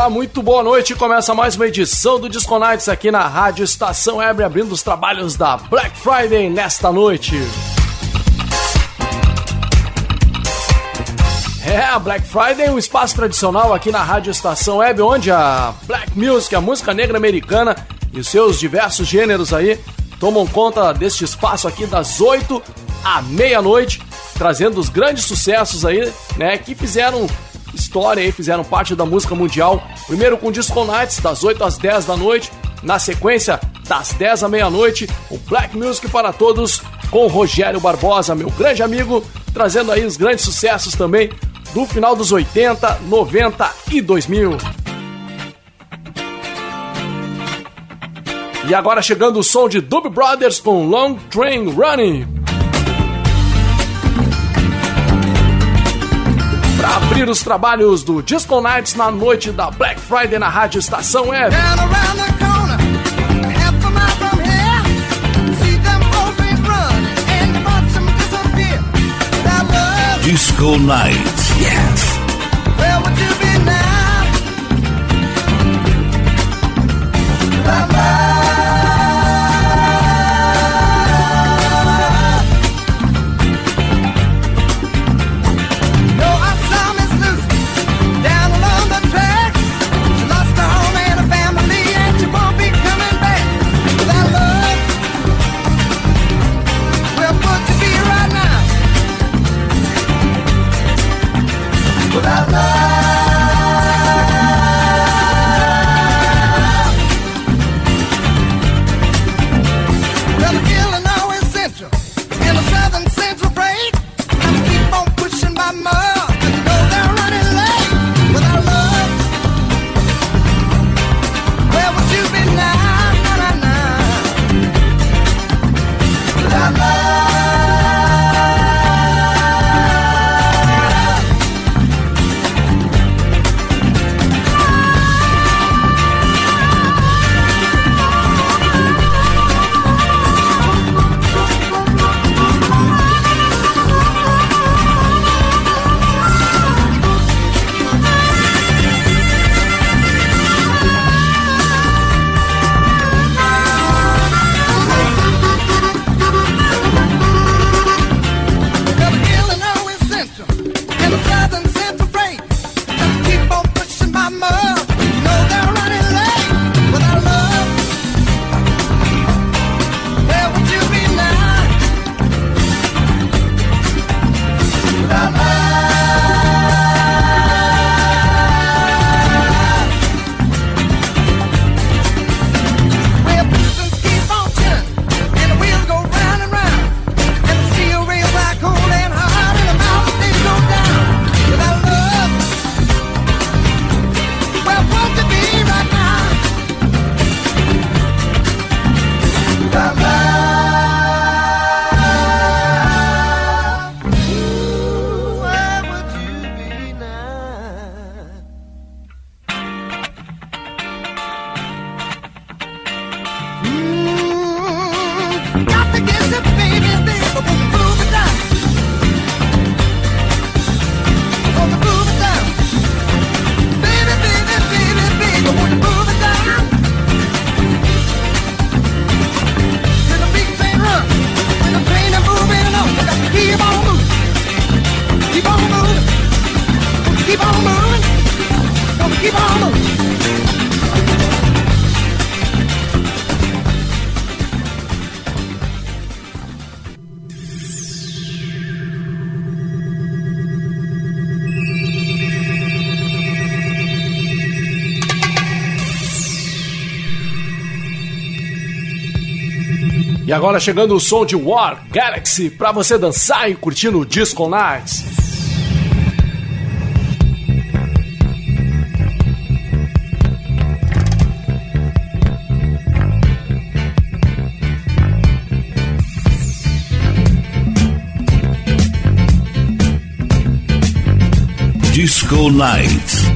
Olá, muito boa noite. Começa mais uma edição do Disco Nights aqui na Rádio Estação Ebre, abrindo os trabalhos da Black Friday nesta noite. É, a Black Friday é um espaço tradicional aqui na Rádio Estação Web, onde a Black Music, a música negra americana e os seus diversos gêneros aí tomam conta deste espaço aqui das 8 à meia-noite, trazendo os grandes sucessos aí, né, que fizeram história aí, fizeram parte da música mundial. Primeiro com Disco Nights, das 8 às 10 da noite. Na sequência, das 10 à meia-noite, o Black Music para todos com Rogério Barbosa, meu grande amigo, trazendo aí os grandes sucessos também do final dos 80, 90 e 2000. E agora chegando o som de Dub Brothers com Long Train Running. Para abrir os trabalhos do Disco Nights na noite da Black Friday na Rádio Estação Web. Disco Nights. Yes. Where would you be now? E agora chegando o som de War Galaxy para você dançar e curtir no Disco Nights. Disco Nights.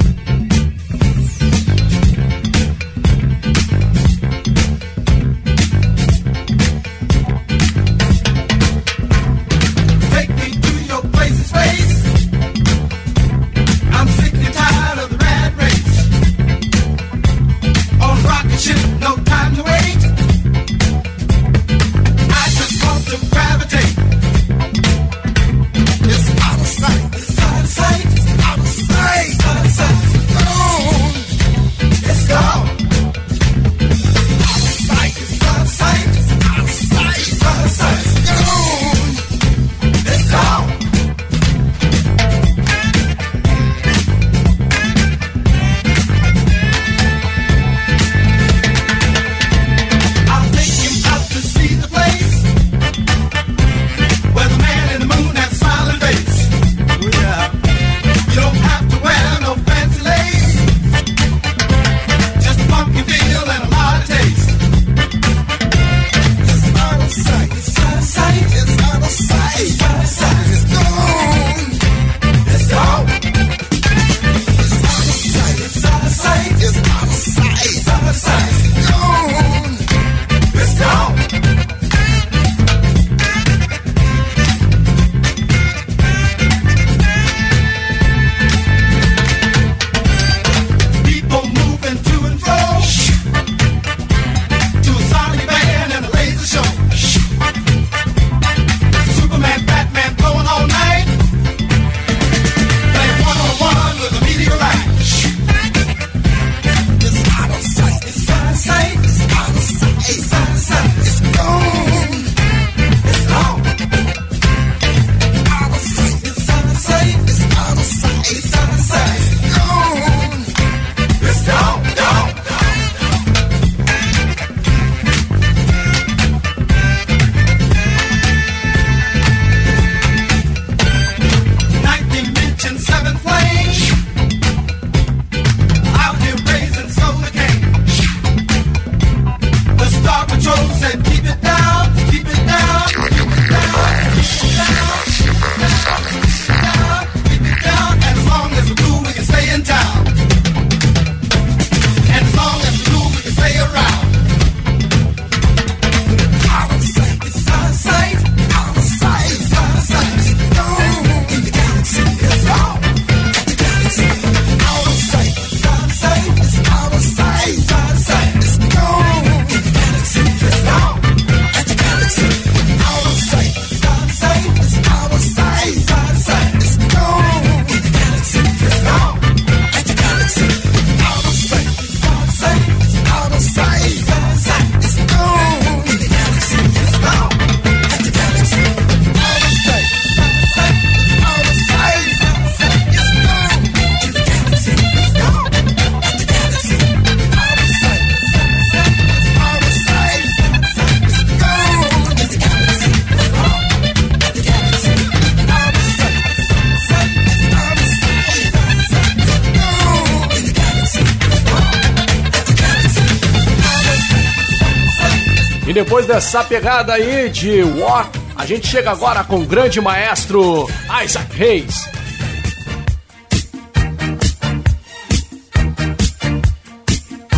Depois dessa pegada aí de War, a gente chega agora com o grande maestro Isaac Hayes.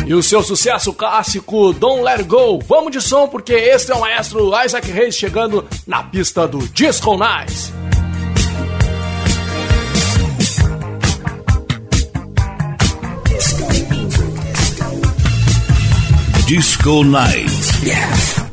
E o seu sucesso clássico Don't Let Go. Vamos de som porque este é o maestro Isaac Hayes chegando na pista do Disco Nice. Disco Night. Yeah.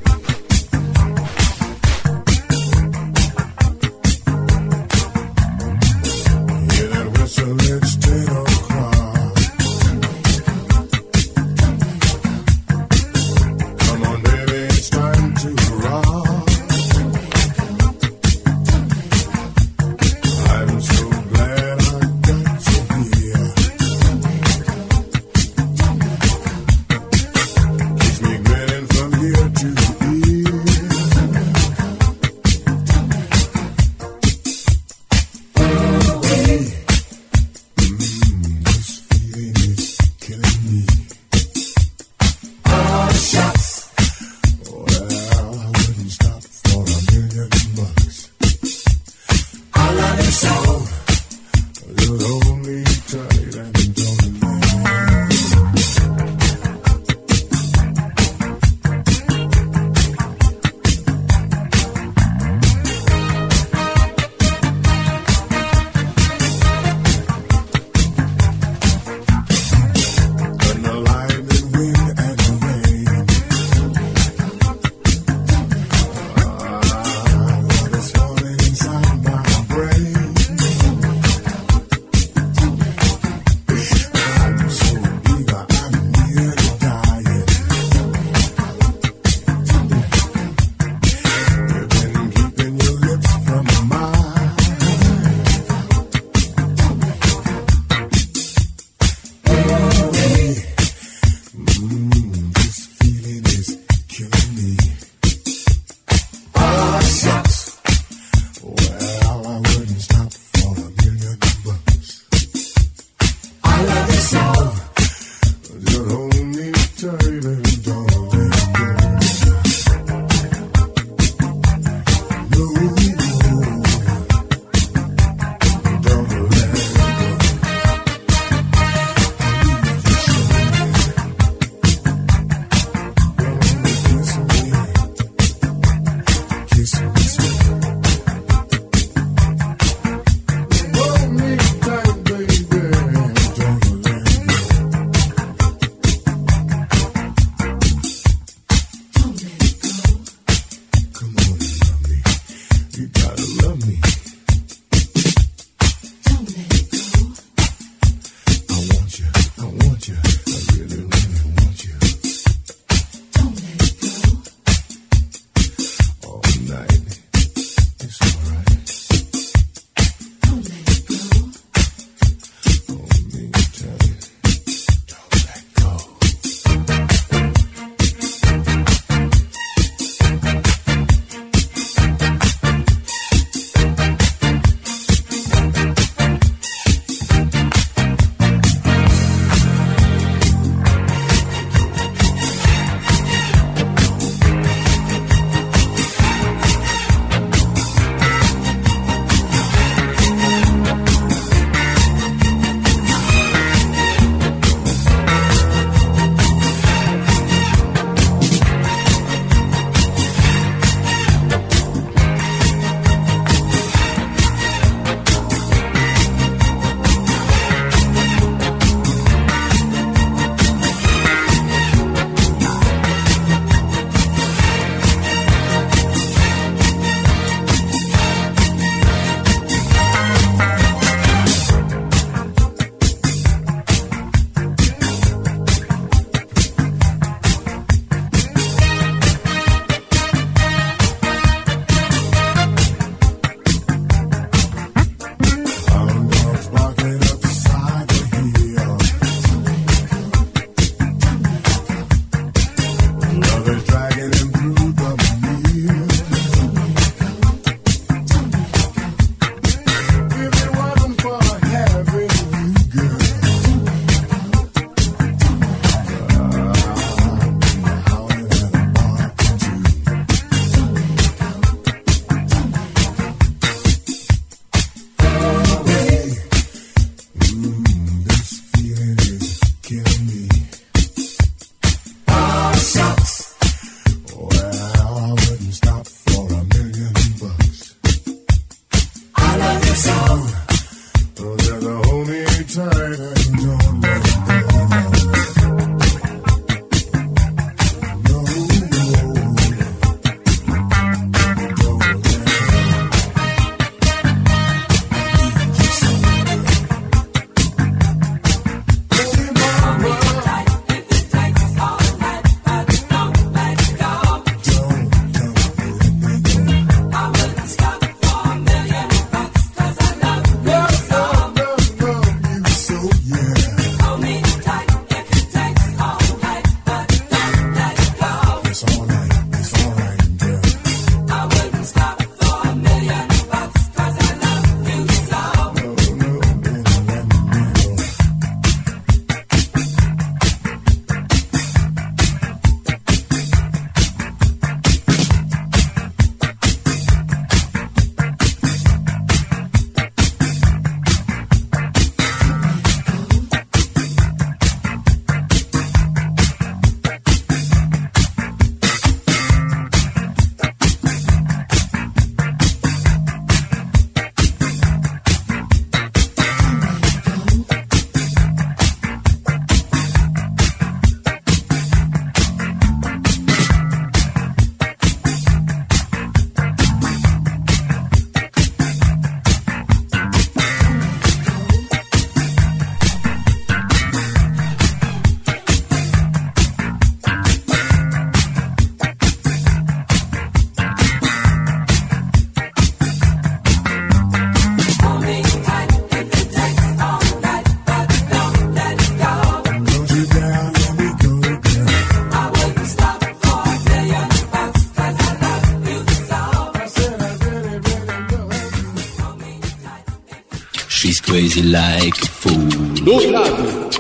Crazy like a fool. Do grave.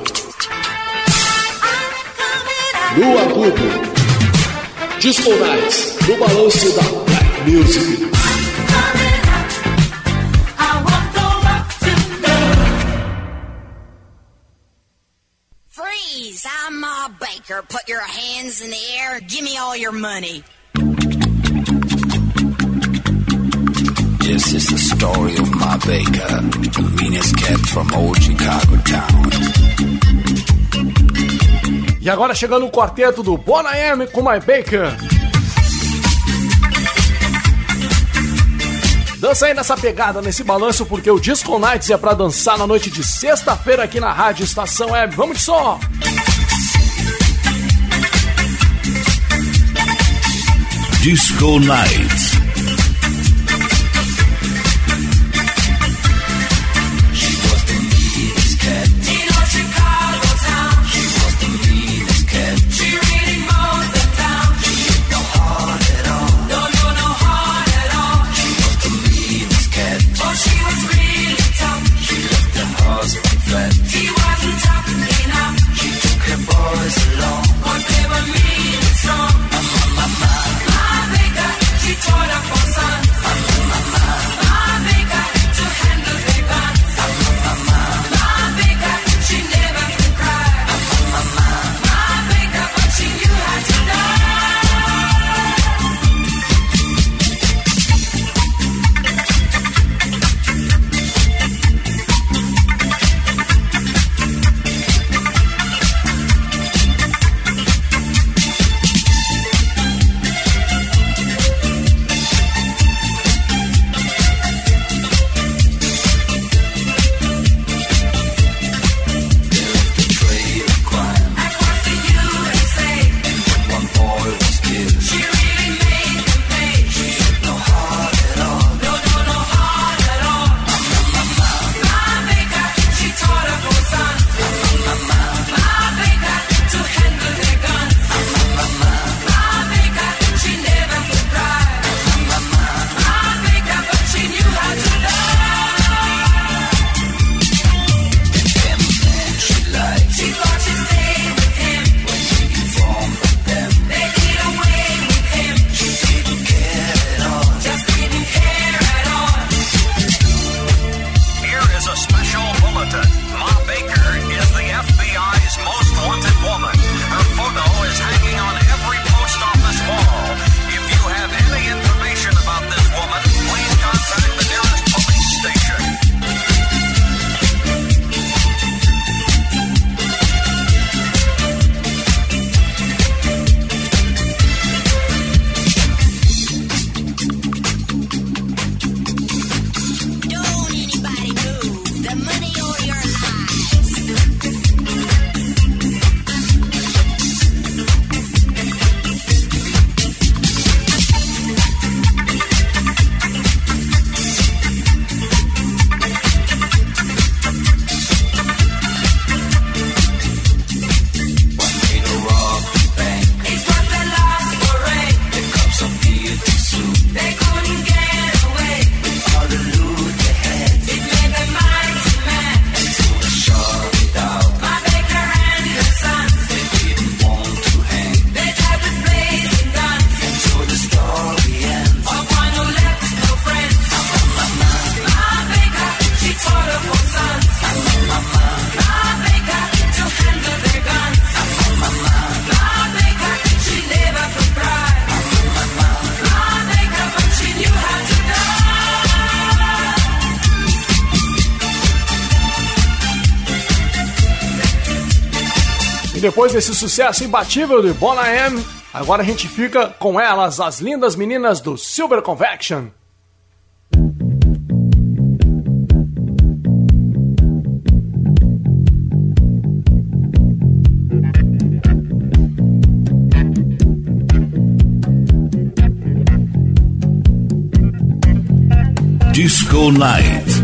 no agudo. Disco Nights, no balanço da Black Music. Freeze! I'm Ma Baker. Put your hands in the air. Give me all your money. This is the story of Baker, the meanest cat from old Chicago town. E agora chegando o quarteto do Bonaiame com My Baker. Dança aí nessa pegada, nesse balanço, porque o Disco Nights é pra dançar na noite de sexta-feira aqui na Rádio Estação Web. Vamos de som! Disco Nights. Depois desse sucesso imbatível de Bona M, agora a gente fica com elas, as lindas meninas do Silver Convection. Disco Night.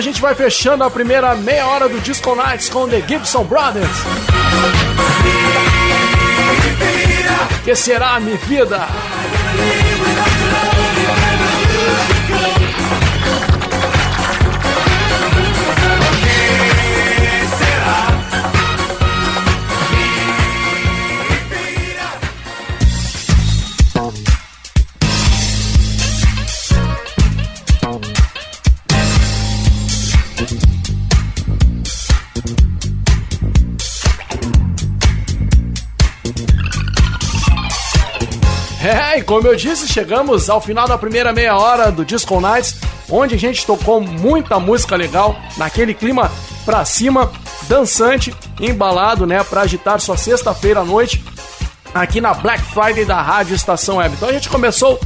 A gente vai fechando a primeira meia hora do Disco Nights com The Gibson Brothers. Que será minha vida? Como eu disse, chegamos ao final da primeira meia hora do Disco Nights, onde a gente tocou muita música legal, naquele clima pra cima, dançante, embalado, né, pra agitar sua sexta-feira à noite, aqui na Black Friday da Rádio Estação Web. Então a gente começou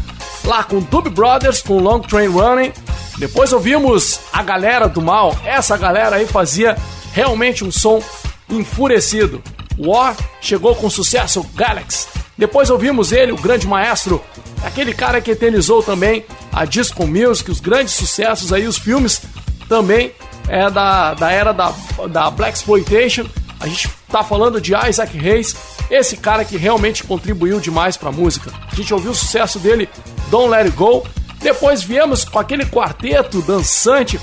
lá com Dub Brothers, com Long Train Running, depois ouvimos a galera do mal, essa galera aí fazia realmente um som enfurecido. War chegou com sucesso Galaxy. Depois ouvimos ele, o grande maestro, aquele cara que eternizou também a Disco Music, os grandes sucessos aí, os filmes também é da, da era da, da Black Exploitation. A gente tá falando de Isaac Hayes, esse cara que realmente contribuiu demais para a música. A gente ouviu o sucesso dele, Don't Let It Go. Depois viemos com aquele quarteto dançante,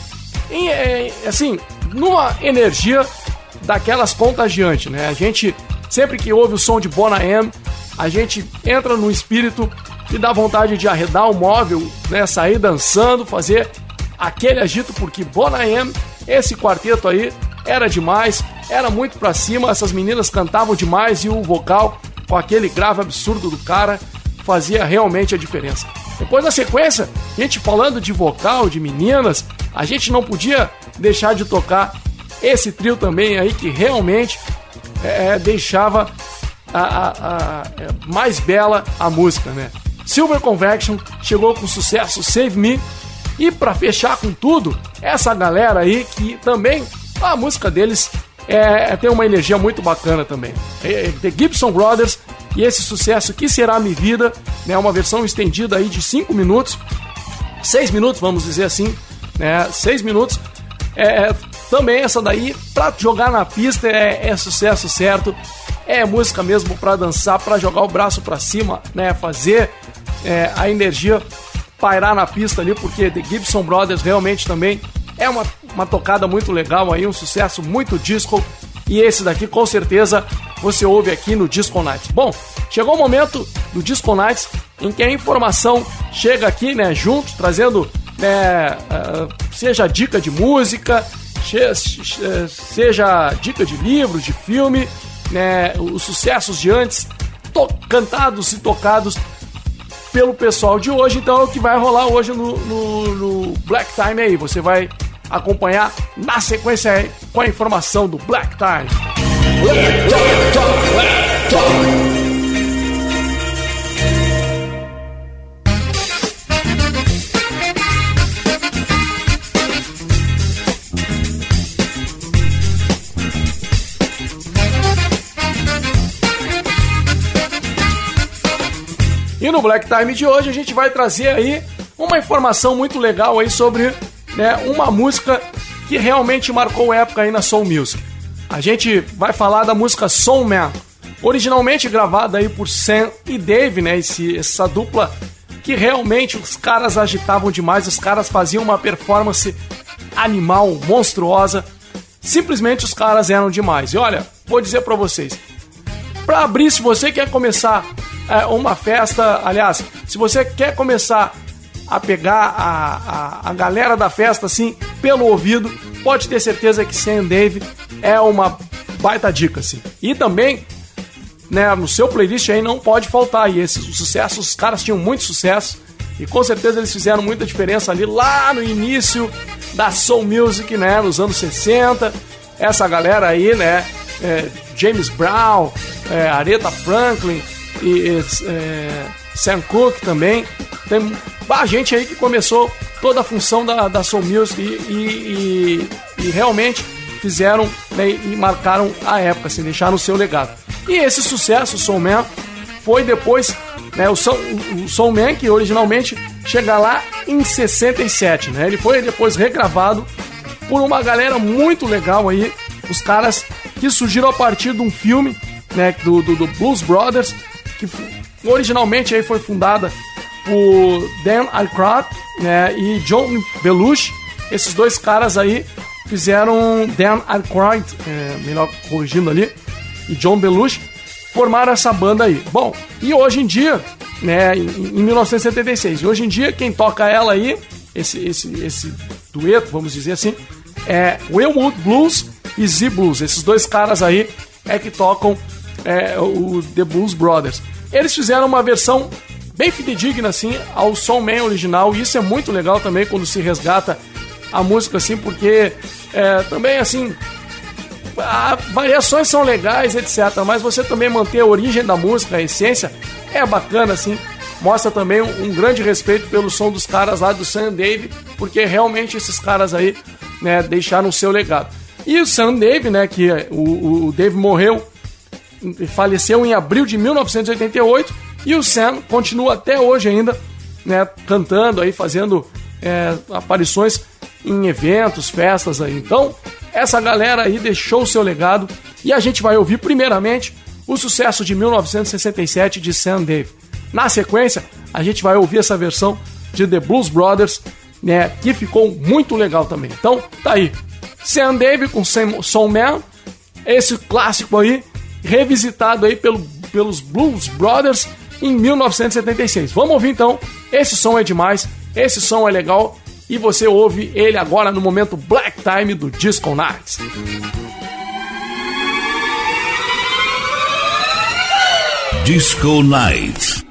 em, é, assim, numa energia daquelas contagiantes, né? A gente sempre que ouve o som de Bona M, a gente entra no espírito e dá vontade de arredar o móvel, né? Sair dançando, fazer aquele agito, porque Bona M, esse quarteto aí, era demais, era muito pra cima, essas meninas cantavam demais e o vocal, com aquele grave absurdo do cara, fazia realmente a diferença. Depois na sequência, a gente falando de vocal, de meninas, a gente não podia deixar de tocar esse trio também aí que realmente é, deixava a, a, a, é, mais bela a música, né? Silver Convection chegou com sucesso Save Me e para fechar com tudo, essa galera aí que também a música deles é, tem uma energia muito bacana também. É, é The Gibson Brothers e esse sucesso que será minha vida, né? Uma versão estendida aí de 5 minutos, 6 minutos, vamos dizer assim, né? 6 minutos. É, também essa daí, pra jogar na pista, é, é sucesso certo. É música mesmo para dançar, para jogar o braço para cima, né? Fazer é, a energia pairar na pista ali, porque The Gibson Brothers realmente também é uma, uma tocada muito legal aí, um sucesso muito disco. E esse daqui, com certeza, você ouve aqui no Disco Nights. Bom, chegou o momento do Disco Nights em que a informação chega aqui, né, junto, trazendo, né, uh, seja dica de música, seja dica de livro, de filme, né, os sucessos de antes, cantados e tocados pelo pessoal de hoje. Então é o que vai rolar hoje no, no, no Black Time aí. Você vai acompanhar na sequência aí com a informação do Black Time. Black Time, Black Time. E no Black Time de hoje a gente vai trazer aí uma informação muito legal aí sobre né, uma música que realmente marcou época aí na Soul Music. A gente vai falar da música Soul Man, originalmente gravada aí por Sam e Dave, né, esse, essa dupla que realmente os caras agitavam demais, os caras faziam uma performance animal, monstruosa. Simplesmente os caras eram demais. E olha, vou dizer para vocês, para abrir, se você quer começar é, uma festa. Aliás, se você quer começar a pegar a, a, a galera da festa assim pelo ouvido, pode ter certeza que Sam Dave é uma baita dica assim. E também, né, no seu playlist aí não pode faltar e esses sucessos, os caras tinham muito sucesso e com certeza eles fizeram muita diferença ali lá no início da soul music, né, nos anos 60. Essa galera aí, né, é, James Brown, é, Aretha Franklin, e é, Sam Cooke também. Tem a gente aí que começou toda a função da, da Soul Music e, e, e, e realmente fizeram né, e marcaram a época, assim, deixaram o seu legado. E esse sucesso, Soul Man, foi depois, né, o, Soul, o Soul Man, que originalmente chegar lá em 67, né? Ele foi depois regravado por uma galera muito legal aí, os caras que surgiram a partir de um filme, né, do, do, do Blues Brothers, que originalmente aí foi fundada por Dan Aykroyd, né, e John Belushi. Esses dois caras aí fizeram Dan Aykroyd, é, melhor corrigindo ali, e John Belushi formaram essa banda aí. Bom, e hoje em dia, né, em, em 1976, e hoje em dia quem toca ela aí, esse, esse, esse dueto, vamos dizer assim, é Willwood Blues e Z Blues. Esses dois caras aí é que tocam é, o The Blues Brothers. Eles fizeram uma versão bem fidedigna assim ao Soul Man original, e isso é muito legal também quando se resgata a música assim, porque é, também assim variações são legais, etc. Mas você também manter a origem da música, a essência, é bacana, assim. Mostra também um, um grande respeito pelo som dos caras lá do Sam Dave, porque realmente esses caras aí né, deixaram o seu legado. E o Sam Dave, né, que o, o Dave morreu, faleceu em abril de 1988, e o Sam continua até hoje ainda, né, cantando aí, fazendo é, aparições em eventos, festas aí. Então, essa galera aí deixou o seu legado e a gente vai ouvir primeiramente o sucesso de 1967 de Sam Dave. Na sequência, a gente vai ouvir essa versão de The Blues Brothers, né, que ficou muito legal também. Então, tá aí. Sam Dave com Soul Man, esse clássico aí, revisitado aí pelo, pelos Blues Brothers em 1976. Vamos ouvir então. Esse som é demais, esse som é legal e você ouve ele agora no momento Black Time do Disco Nights. Disco Nights.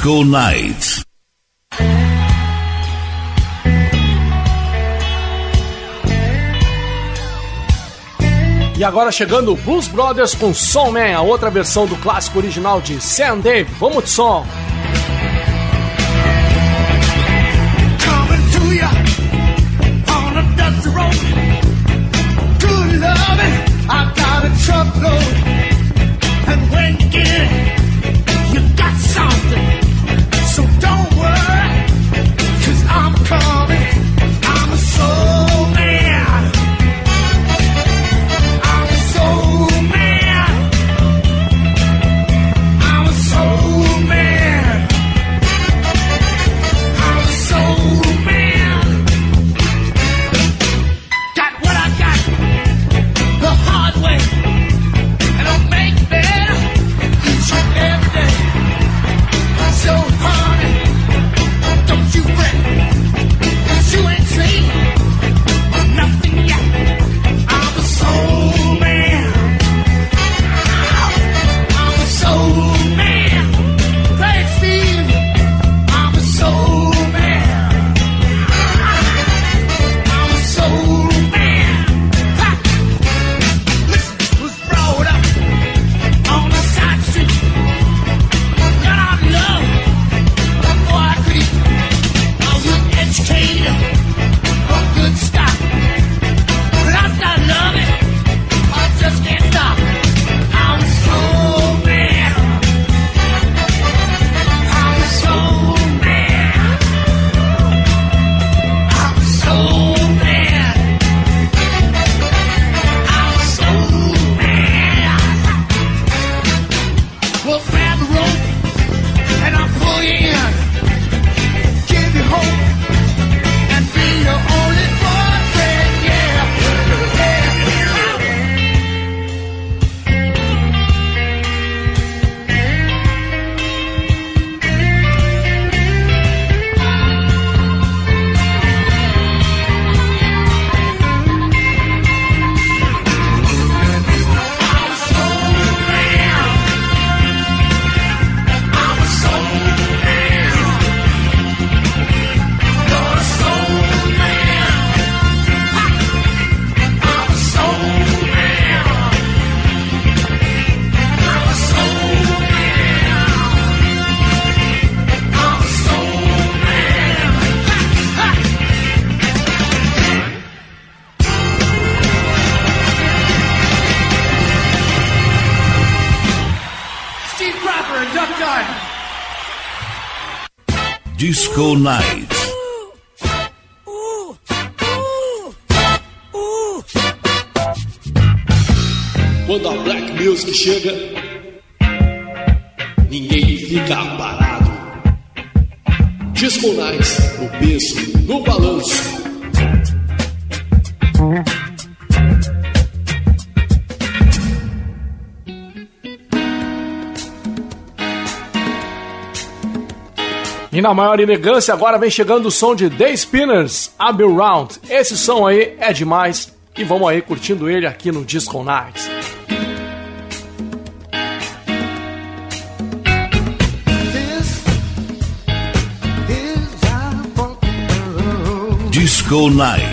Disco Nights. E agora chegando Blues Brothers com Soul Man, a outra versão do clássico original de Sam Dave. Vamos de som! Disco Night. Quando a Black Music chega, E na maior elegância, agora vem chegando o som de The Spinners, Abbey Round. Esse som aí é demais e vamos aí curtindo ele aqui no Disco Nights. Disco Night.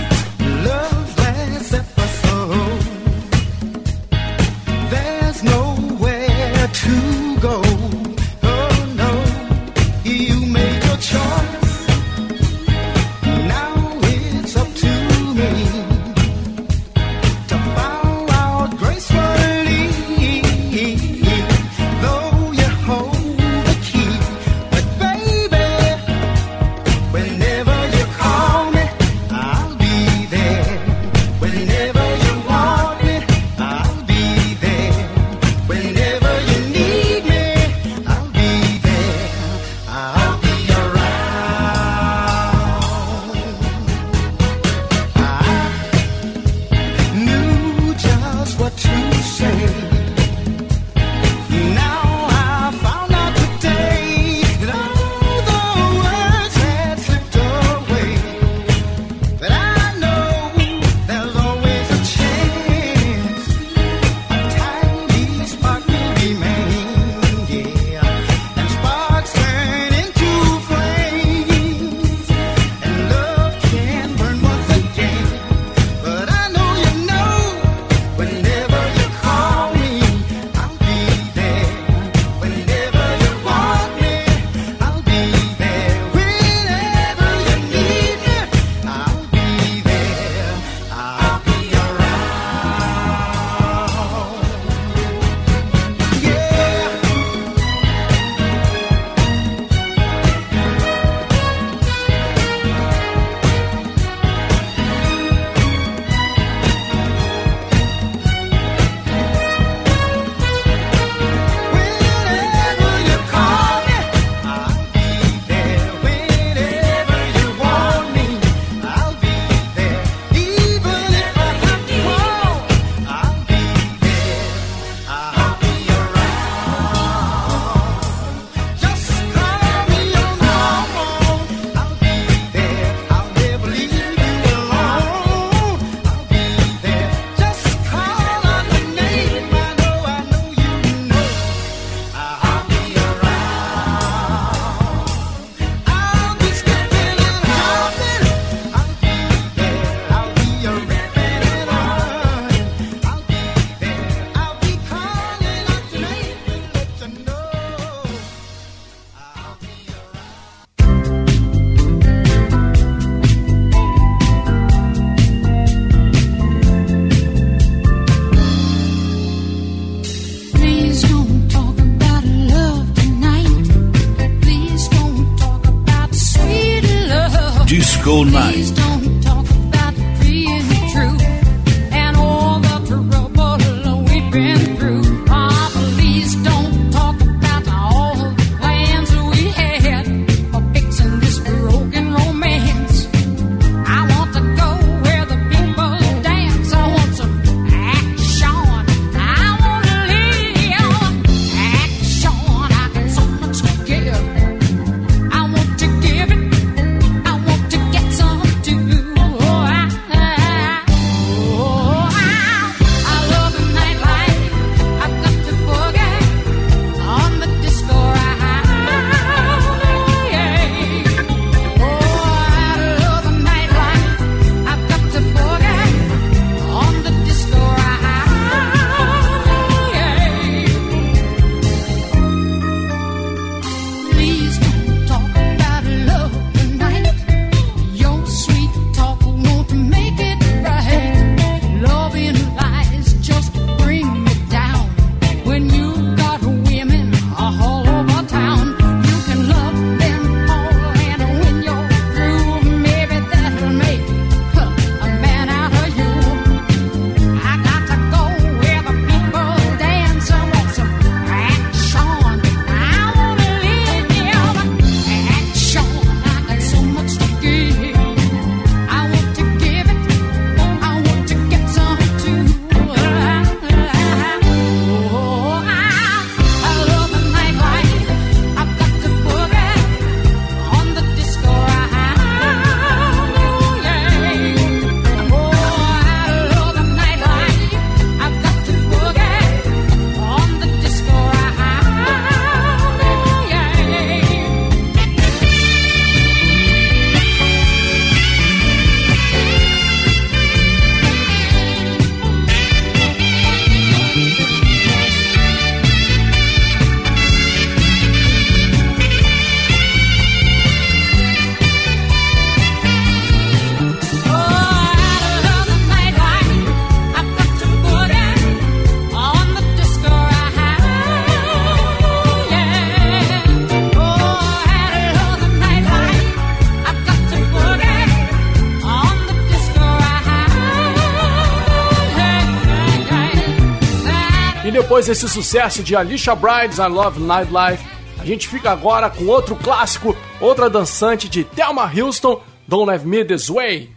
Depois desse sucesso de Alicia Brides I Love Nightlife, a gente fica agora com outro clássico, outra dançante de Thelma Houston, Don't Leave Me This Way.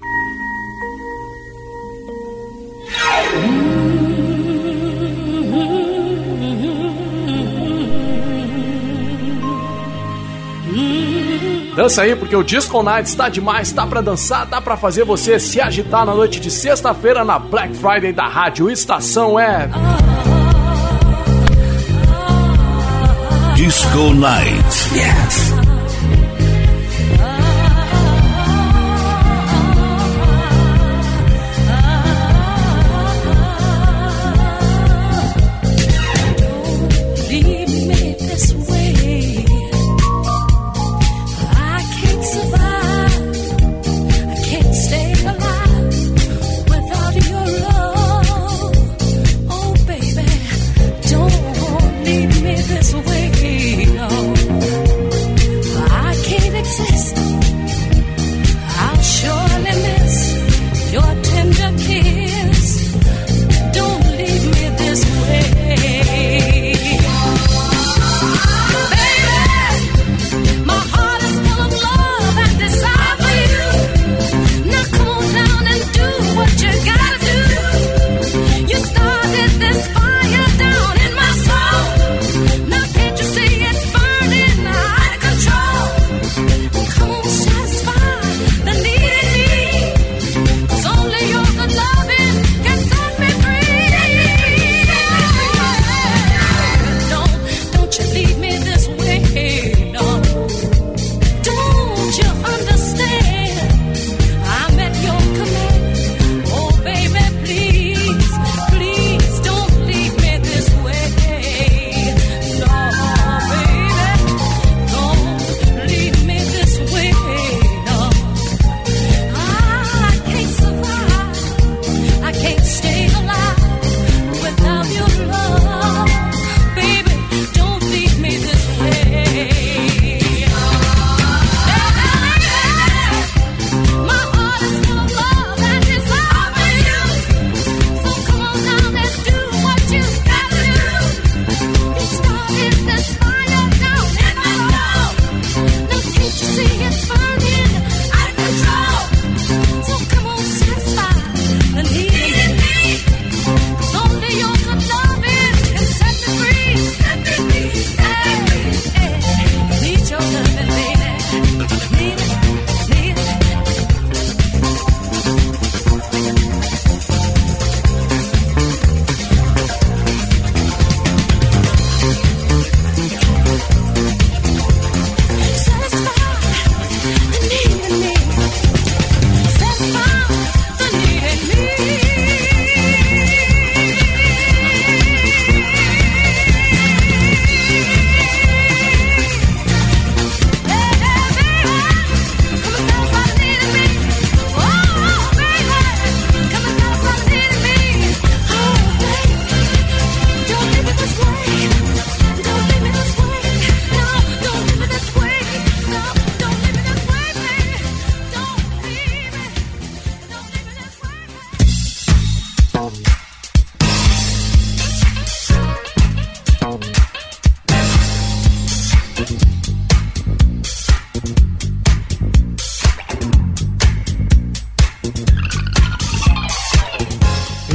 Dança aí, porque o Disco Night está demais, tá para dançar, dá para fazer você se agitar na noite de sexta-feira na Black Friday da Rádio Estação Web. Disco Night. Yes.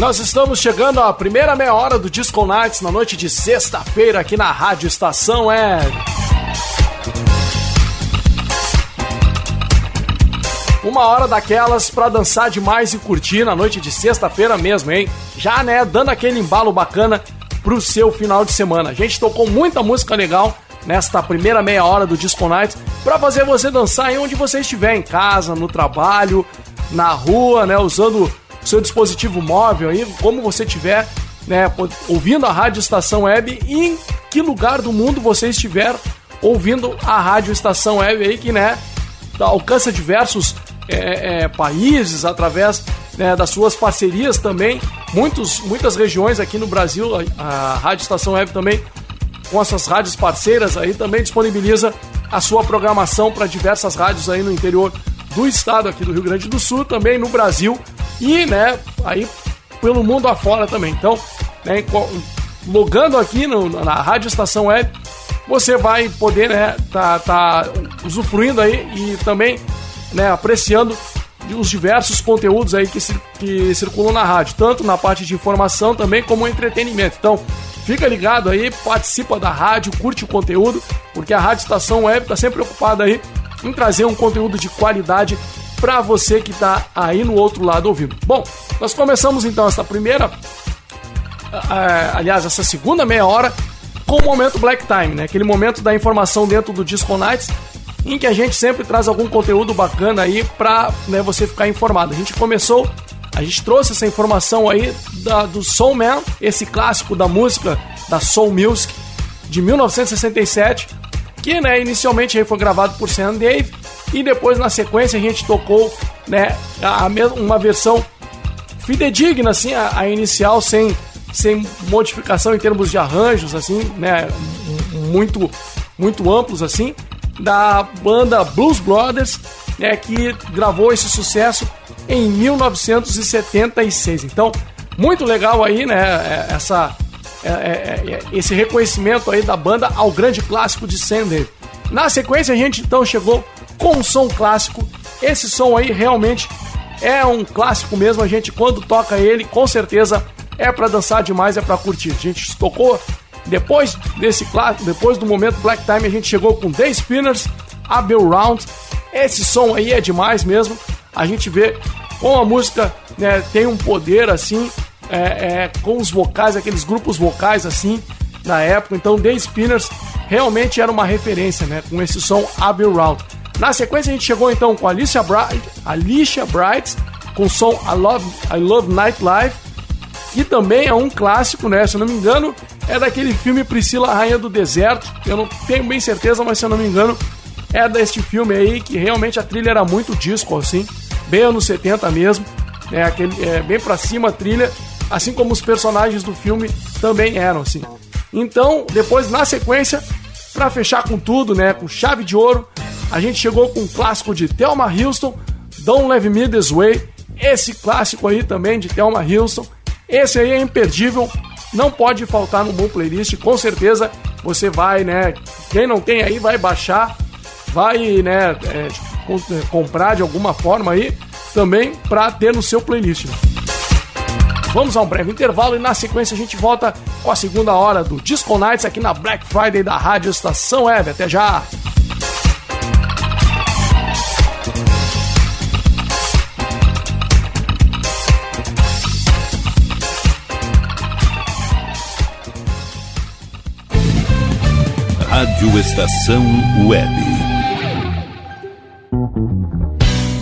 Nós estamos chegando à primeira meia hora do Disco Nights na noite de sexta-feira aqui na Rádio Estação é Uma hora daquelas para dançar demais e curtir na noite de sexta-feira mesmo, hein? Já, né, dando aquele embalo bacana pro seu final de semana. A gente tocou muita música legal nesta primeira meia hora do Disco Nights para fazer você dançar em onde você estiver, em casa, no trabalho, na rua, né, usando seu dispositivo móvel aí, como você tiver, né, ouvindo a Rádio Estação Web em que lugar do mundo você estiver ouvindo a Rádio Estação Web aí, que, né, alcança diversos é, é, países através né, das suas parcerias também. Muitos, muitas regiões aqui no Brasil, a, a Rádio Estação Web também, com as suas rádios parceiras aí, também disponibiliza a sua programação para diversas rádios aí no interior do estado aqui do Rio Grande do Sul, também no Brasil e, né, aí pelo mundo afora também. Então, né, logando aqui no, na Rádio Estação Web, você vai poder, né, tá, tá usufruindo aí e também, né, apreciando os diversos conteúdos aí que, que circulam na rádio, tanto na parte de informação também como entretenimento. Então, fica ligado aí, participa da rádio, curte o conteúdo, porque a Rádio Estação Web está sempre preocupada aí em trazer um conteúdo de qualidade para você que está aí no outro lado ouvindo. Bom, nós começamos então essa primeira, uh, aliás, essa segunda meia hora com o momento Black Time, né? Aquele momento da informação dentro do Disco Nights, em que a gente sempre traz algum conteúdo bacana aí para né, você ficar informado. A gente começou, a gente trouxe essa informação aí da, do Soul Man, esse clássico da música da Soul Music de 1967, que né, inicialmente foi gravado por Sam Dave e depois na sequência a gente tocou né, a, uma versão fidedigna assim a, a inicial sem sem modificação em termos de arranjos, assim, né? Muito, muito amplos, assim, da banda Blues Brothers, né? Que gravou esse sucesso em 1976. Então, muito legal aí, né? É, essa, esse reconhecimento aí da banda ao grande clássico de Sander. Na sequência, a gente então chegou com um som clássico. Esse som aí realmente é um clássico mesmo. A gente, quando toca ele, com certeza é para dançar demais, é para curtir. A gente tocou depois desse clássico, depois do momento Black Time, a gente chegou com The Spinners, Abel Round. Esse som aí é demais mesmo. A gente vê como a música né, tem um poder assim, é, é, com os vocais, aqueles grupos vocais assim, na época. Então, The Spinners realmente era uma referência, né, com esse som Abel Round. Na sequência, a gente chegou então com Alicia Bright, Alicia Bright com o som I Love, I Love Nightlife que também é um clássico, né? Se eu não me engano, é daquele filme Priscila Rainha do Deserto. Eu não tenho bem certeza, mas se eu não me engano, é deste filme aí que realmente a trilha era muito disco, assim, bem anos 70 mesmo. É, aquele, é bem pra cima a trilha, assim como os personagens do filme também eram, assim. Então, depois, na sequência, para fechar com tudo, né? Com chave de ouro, a gente chegou com o clássico de Thelma Houston, Don't Leave Me This Way. Esse clássico aí também de Thelma Houston esse aí é imperdível, não pode faltar no bom playlist, com certeza você vai, né? Quem não tem aí vai baixar, vai, né, é, comprar de alguma forma aí também para ter no seu playlist. Vamos a um breve intervalo e na sequência a gente volta com a segunda hora do Disco Nights aqui na Black Friday da Rádio Estação Web. Até já! Rádio Estação Web.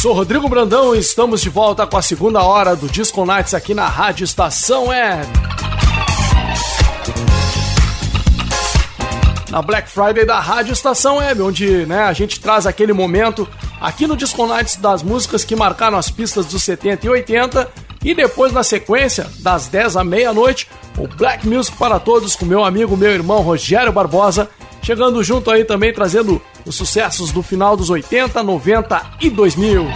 Sou Rodrigo Brandão e estamos de volta com a segunda hora do Disco Nights aqui na Rádio Estação Web. Na Black Friday da Rádio Estação Web, onde né, a gente traz aquele momento aqui no Disco Nights das músicas que marcaram as pistas dos 70 e 80 e depois na sequência, das 10 à meia-noite, o Black Music para todos com meu amigo, meu irmão Rogério Barbosa, chegando junto aí também trazendo os sucessos do final dos 80, 90 e 2000.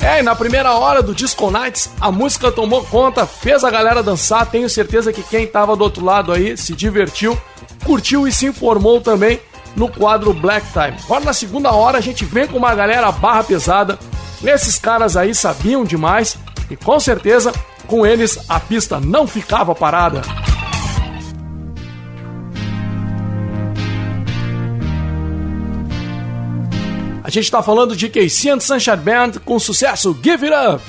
É, e na primeira hora do Disco Nights, a música tomou conta, fez a galera dançar. Tenho certeza que quem tava do outro lado aí se divertiu, curtiu e se informou também no quadro Black Time. Agora na segunda hora a gente vem com uma galera barra pesada. Esses caras aí sabiam demais e com certeza com eles a pista não ficava parada. Gente está falando de Casey and Sunshine Band com sucesso Give It Up.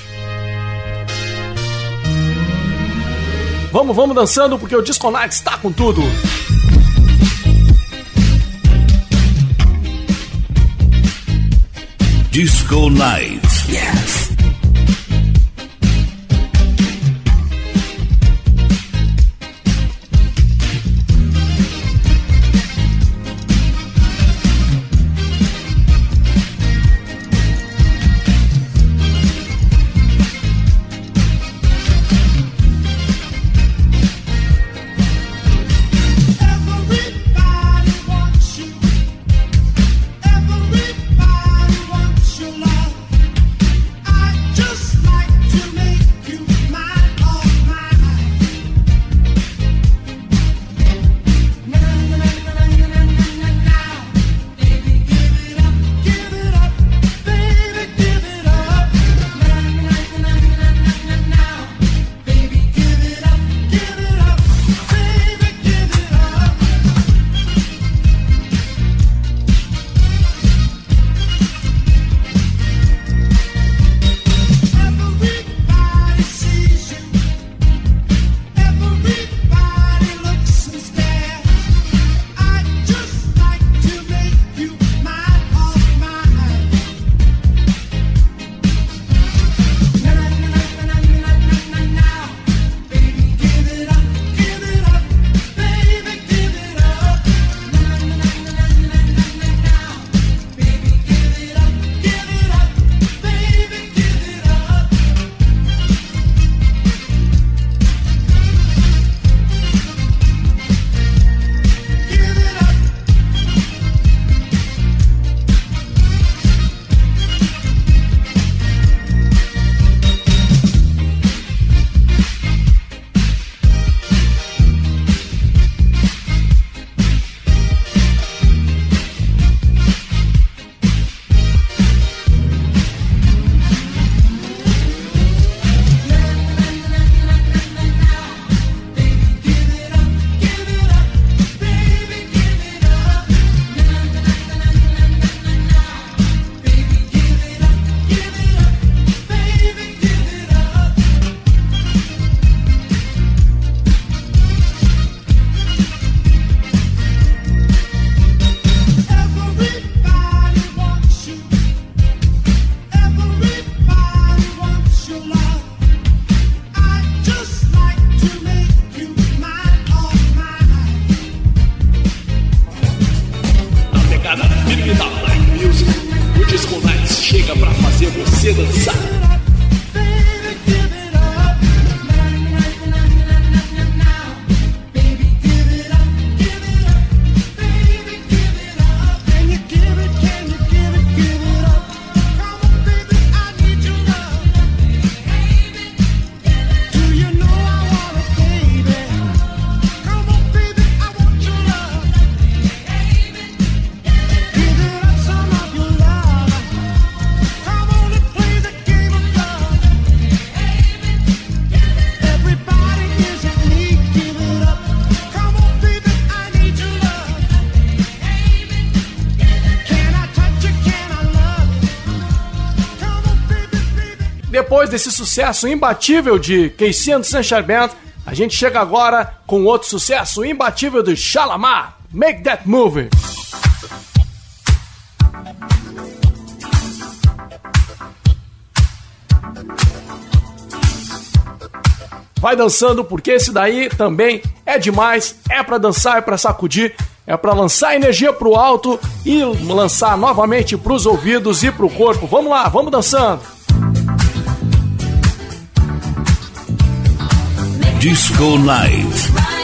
Vamos, vamos dançando porque o Disco Night está com tudo. Disco Night. Yes. Desse sucesso imbatível de Casey and Sunshine Band, a gente chega agora com outro sucesso imbatível do Shalamar, Make That Movie. Vai dançando porque esse daí também é demais, é para dançar, é para sacudir, é para lançar energia pro alto e lançar novamente pros ouvidos e pro corpo. Vamos lá, vamos dançando. Disco Night.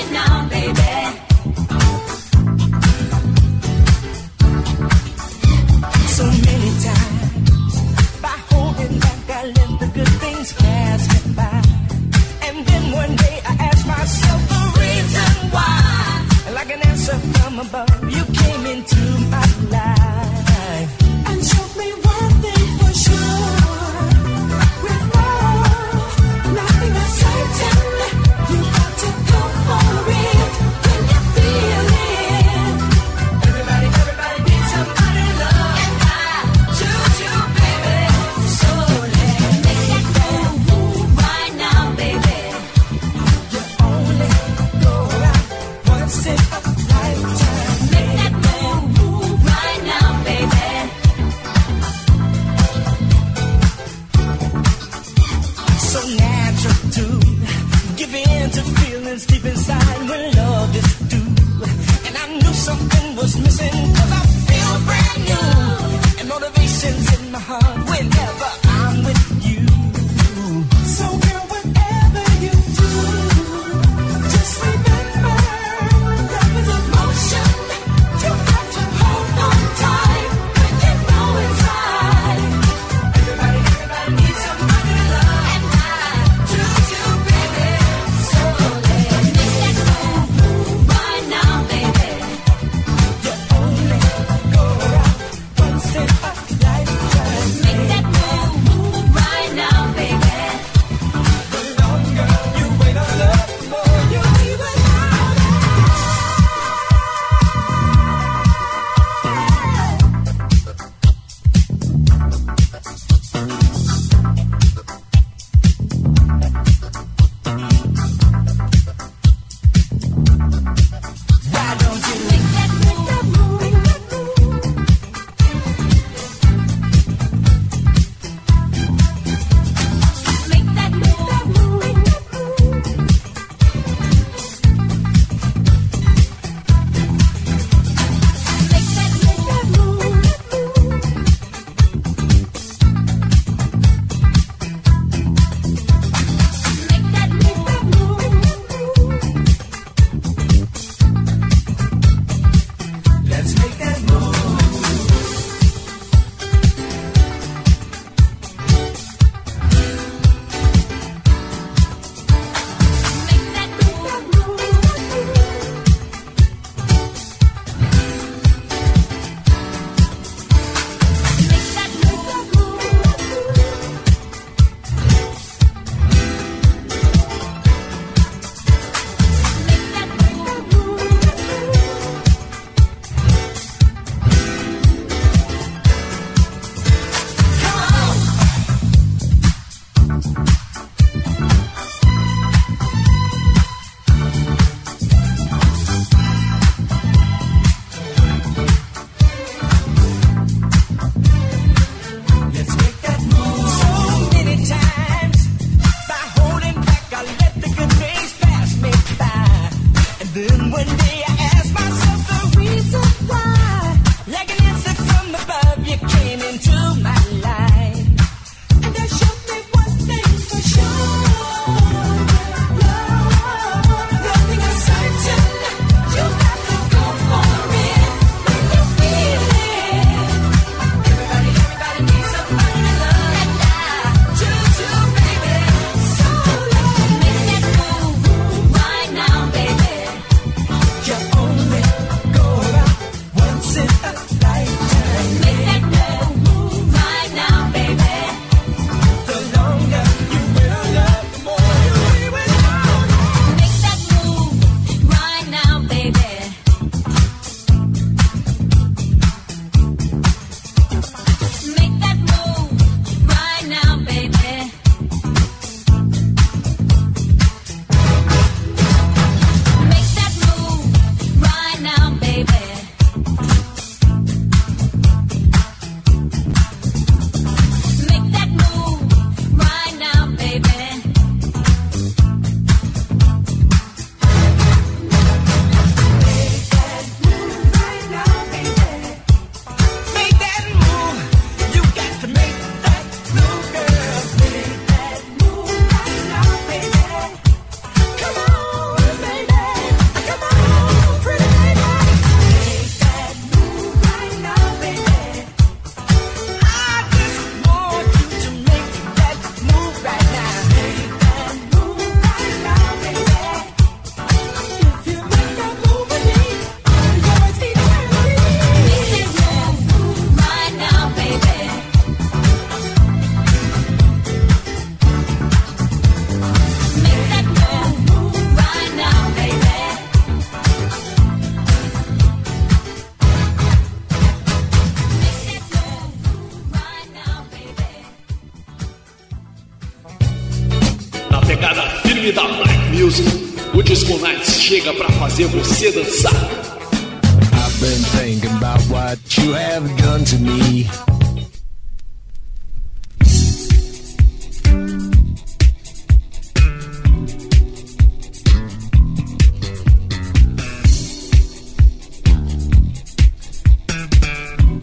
Chega pra fazer você dançar. I've been thinking about what you have done to me.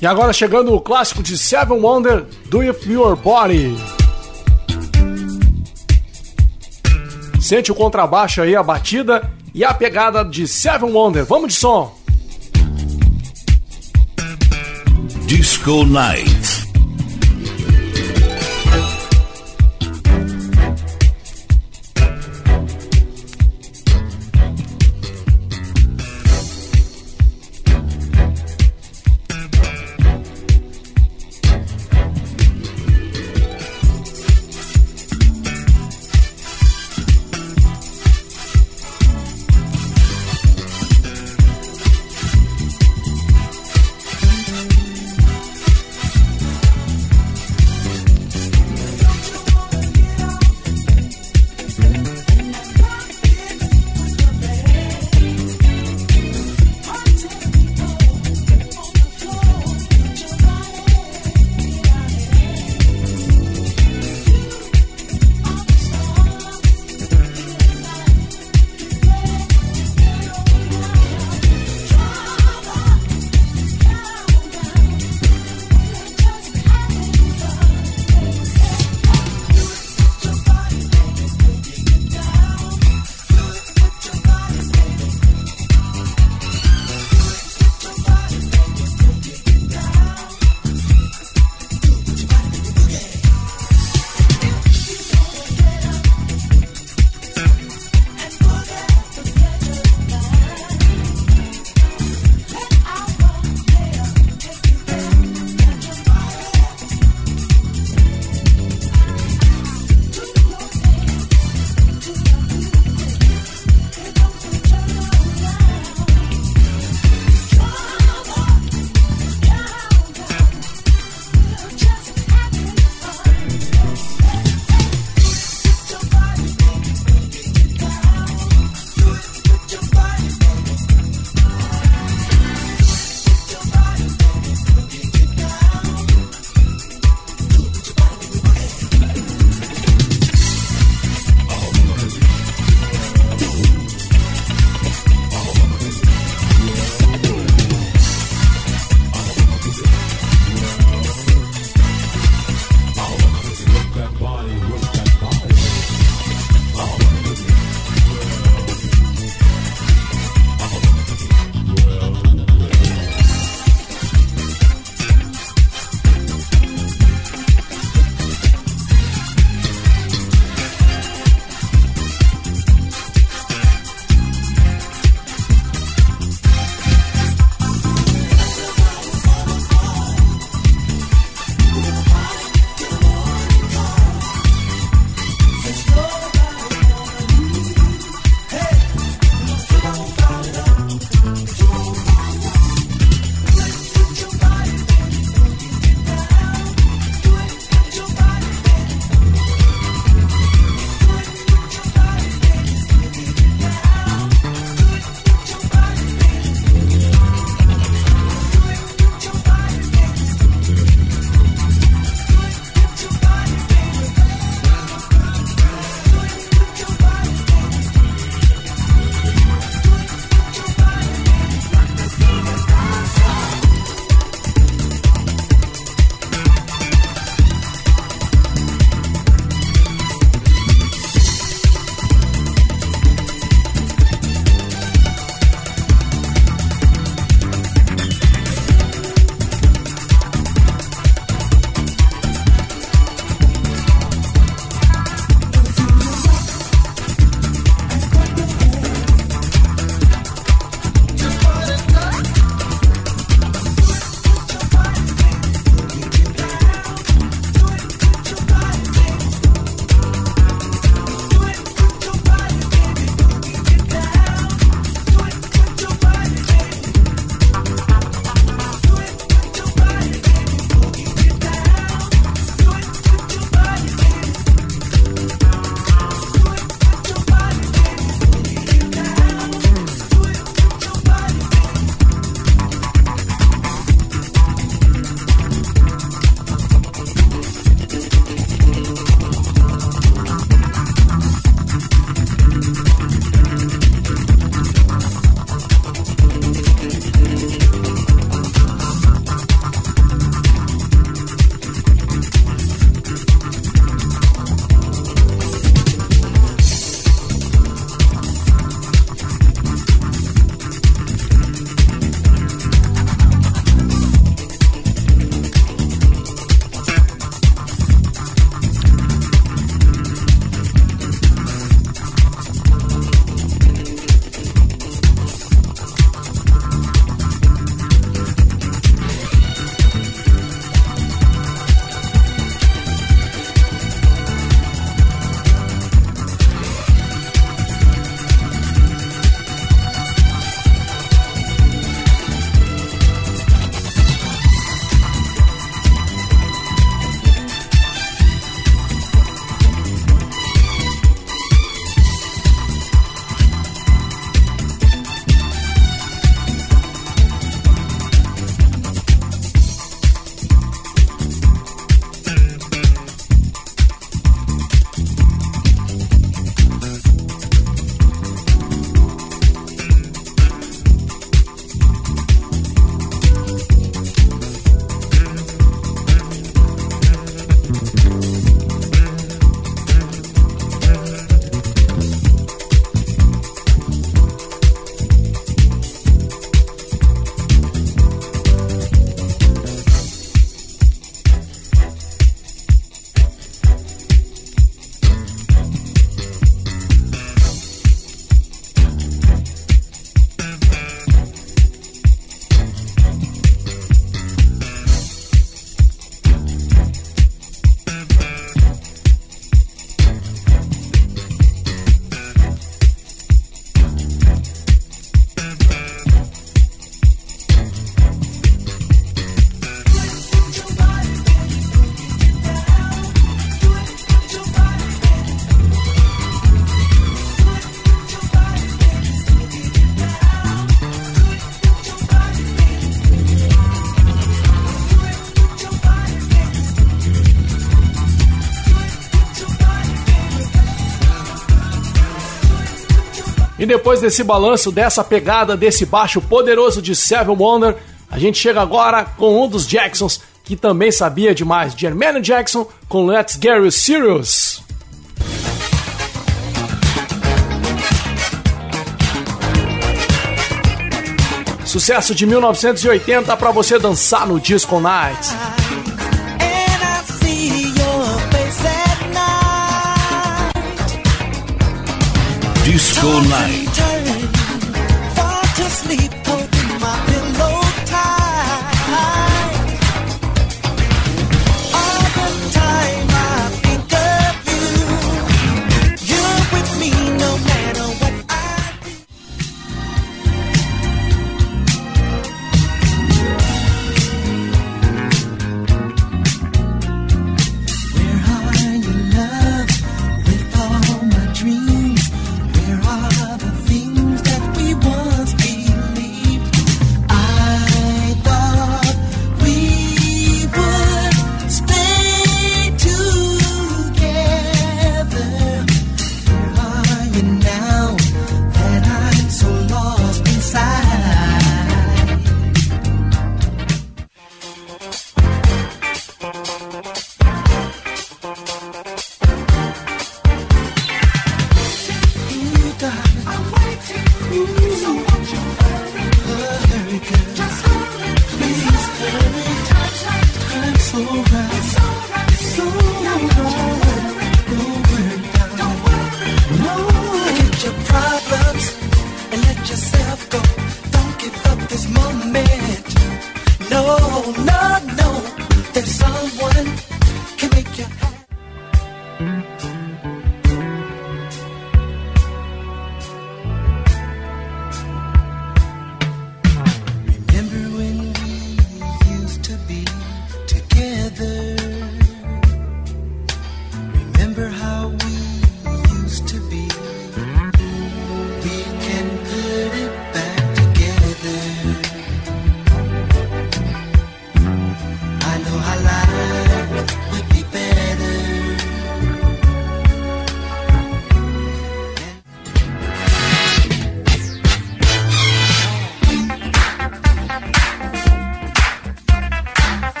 E agora chegando o clássico de Seven Wonder, Do It Your Body. Sente o contrabaixo aí, a batida e a pegada de Seven Wonder. Vamos de som. Disco Night. E depois desse balanço, dessa pegada, desse baixo poderoso de Seven Wonder, a gente chega agora com um dos Jacksons que também sabia demais, Jermaine Jackson com Let's Get You Serious. Sucesso de 1980 para você dançar no Disco Nights. Disco Night.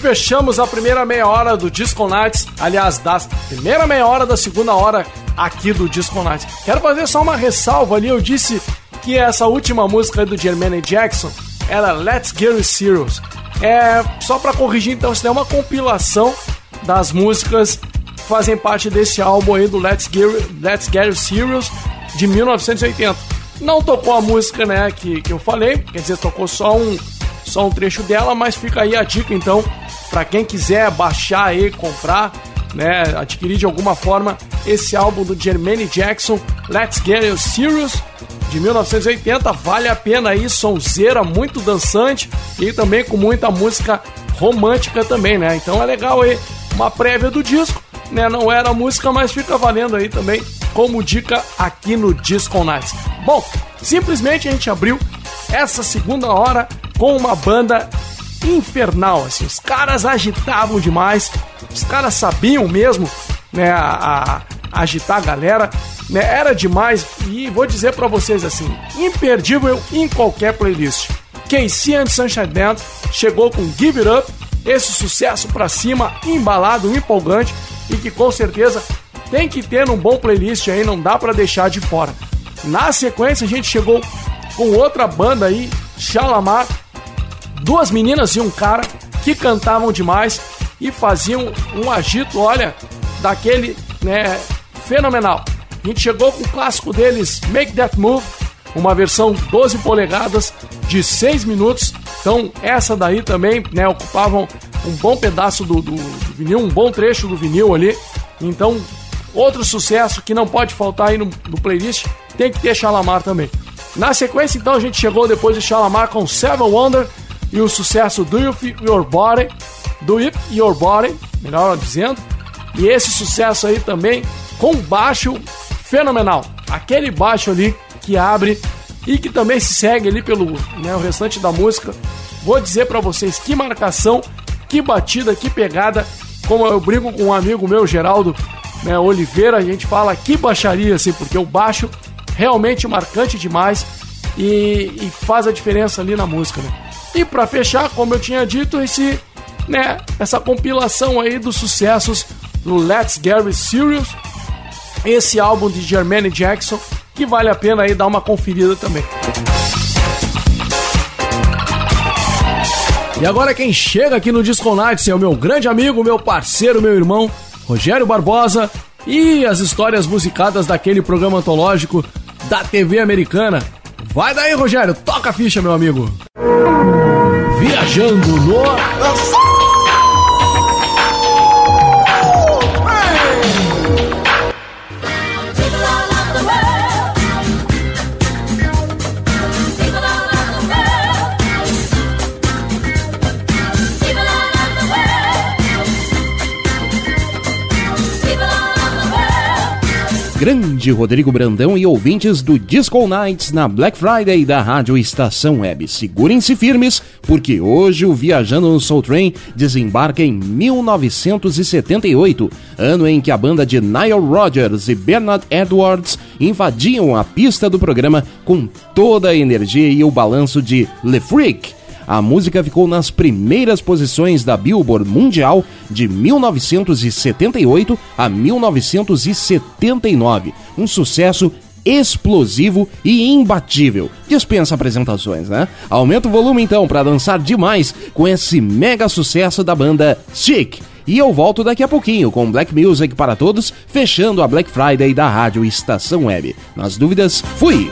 Fechamos a primeira meia hora do Disco Nights, aliás, da primeira meia hora da segunda hora aqui do Disco Nights. Quero fazer só uma ressalva ali, eu disse que essa última música do Jermaine Jackson era Let's Get Serious. É, só para corrigir, então, isso é uma compilação das músicas que fazem parte desse álbum aí do Let's Get, Let's Get Serious de 1980. Não tocou a música, né, que, que eu falei, quer dizer, tocou só um, só um trecho dela, mas fica aí a dica, então, para quem quiser baixar e comprar, né, adquirir de alguma forma esse álbum do Jermaine Jackson, Let's Get Serious, de 1980, vale a pena aí, sonzeira, muito dançante e também com muita música romântica também, né? Então é legal aí, uma prévia do disco, né? Não era música, mas fica valendo aí também como dica aqui no Disco Nights. Bom, simplesmente a gente abriu essa segunda hora com uma banda infernal, assim, os caras agitavam demais, os caras sabiam mesmo, né, a, a agitar a galera, né? Era demais e vou dizer para vocês assim, imperdível em qualquer playlist. Casey and Sunshine Band chegou com Give It Up, esse sucesso para cima, embalado, empolgante e que com certeza tem que ter um bom playlist aí, não dá para deixar de fora. Na sequência a gente chegou com outra banda aí, Shalamar, duas meninas e um cara que cantavam demais e faziam um agito, olha, daquele, né, fenomenal. A gente chegou com o clássico deles, Make That Move, uma versão 12 polegadas de 6 minutos. Então, essa daí também, né, ocupavam um bom pedaço do, do, do vinil, um bom trecho do vinil ali. Então, outro sucesso que não pode faltar aí no, no playlist, tem que ter Shalamar também. Na sequência, então, a gente chegou depois de Shalamar com Seven Wonder e o sucesso Do You Feel Your Body, Do Your Body, melhor dizendo. E esse sucesso aí também com baixo fenomenal. Aquele baixo ali que abre e que também se segue ali pelo né, o restante da música. Vou dizer para vocês que marcação, que batida, que pegada. Como eu brigo com um amigo meu, Geraldo né, Oliveira, a gente fala que baixaria, assim, porque o baixo realmente marcante demais e, e faz a diferença ali na música, né? E para fechar, como eu tinha dito, esse, né, essa compilação aí dos sucessos do Let's Get Serious esse álbum de Jermaine Jackson, que vale a pena aí dar uma conferida também. E agora quem chega aqui no Disco Nights é o meu grande amigo, meu parceiro, meu irmão, Rogério Barbosa, e as histórias musicadas daquele programa antológico da TV americana. Vai daí, Rogério, toca a ficha, meu amigo. Viajando no grande Rodrigo Brandão e ouvintes do Disco Nights na Black Friday da Rádio Estação Web. Segurem-se firmes, porque hoje o Viajando no Soul Train desembarca em 1978, ano em que a banda de Nile Rodgers e Bernard Edwards invadiam a pista do programa com toda a energia e o balanço de Le Freak a música ficou nas primeiras posições da Billboard Mundial de 1978 a 1979. Um sucesso explosivo e imbatível. Dispensa apresentações, né? Aumenta o volume então para dançar demais com esse mega sucesso da banda Chic. E eu volto daqui a pouquinho com Black Music para todos, fechando a Black Friday da Rádio Estação Web. Nas dúvidas, fui!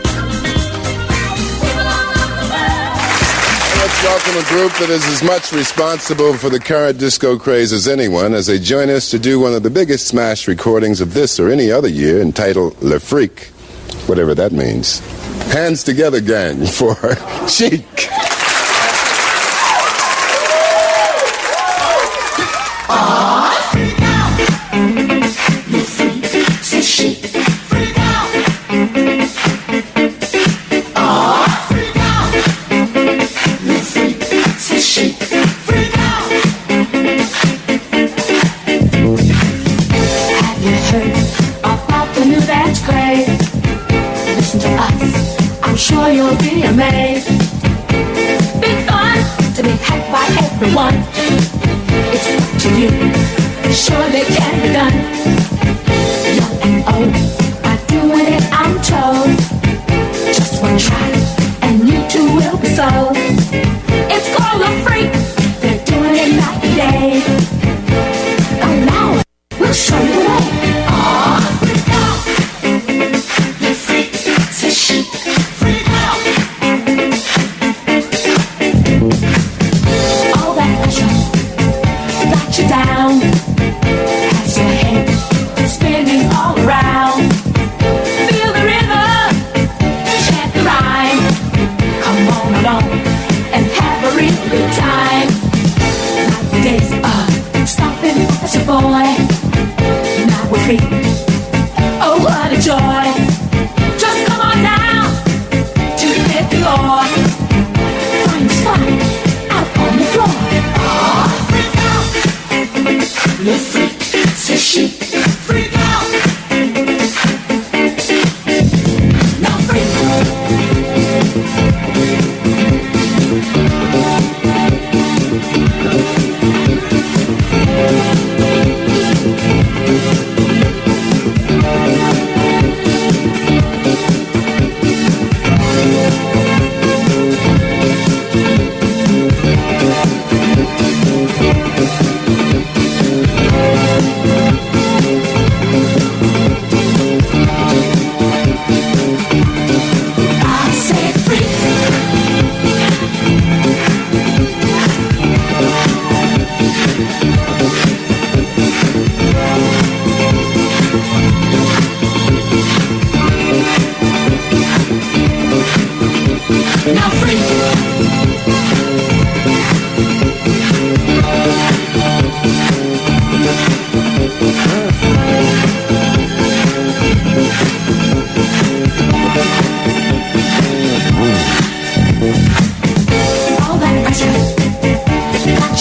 Welcome a group that is as much responsible for the current disco craze as anyone as they join us to do one of the biggest smash recordings of this or any other year entitled Le Freak, whatever that means. Hands together, gang, for Chic.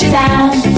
Agora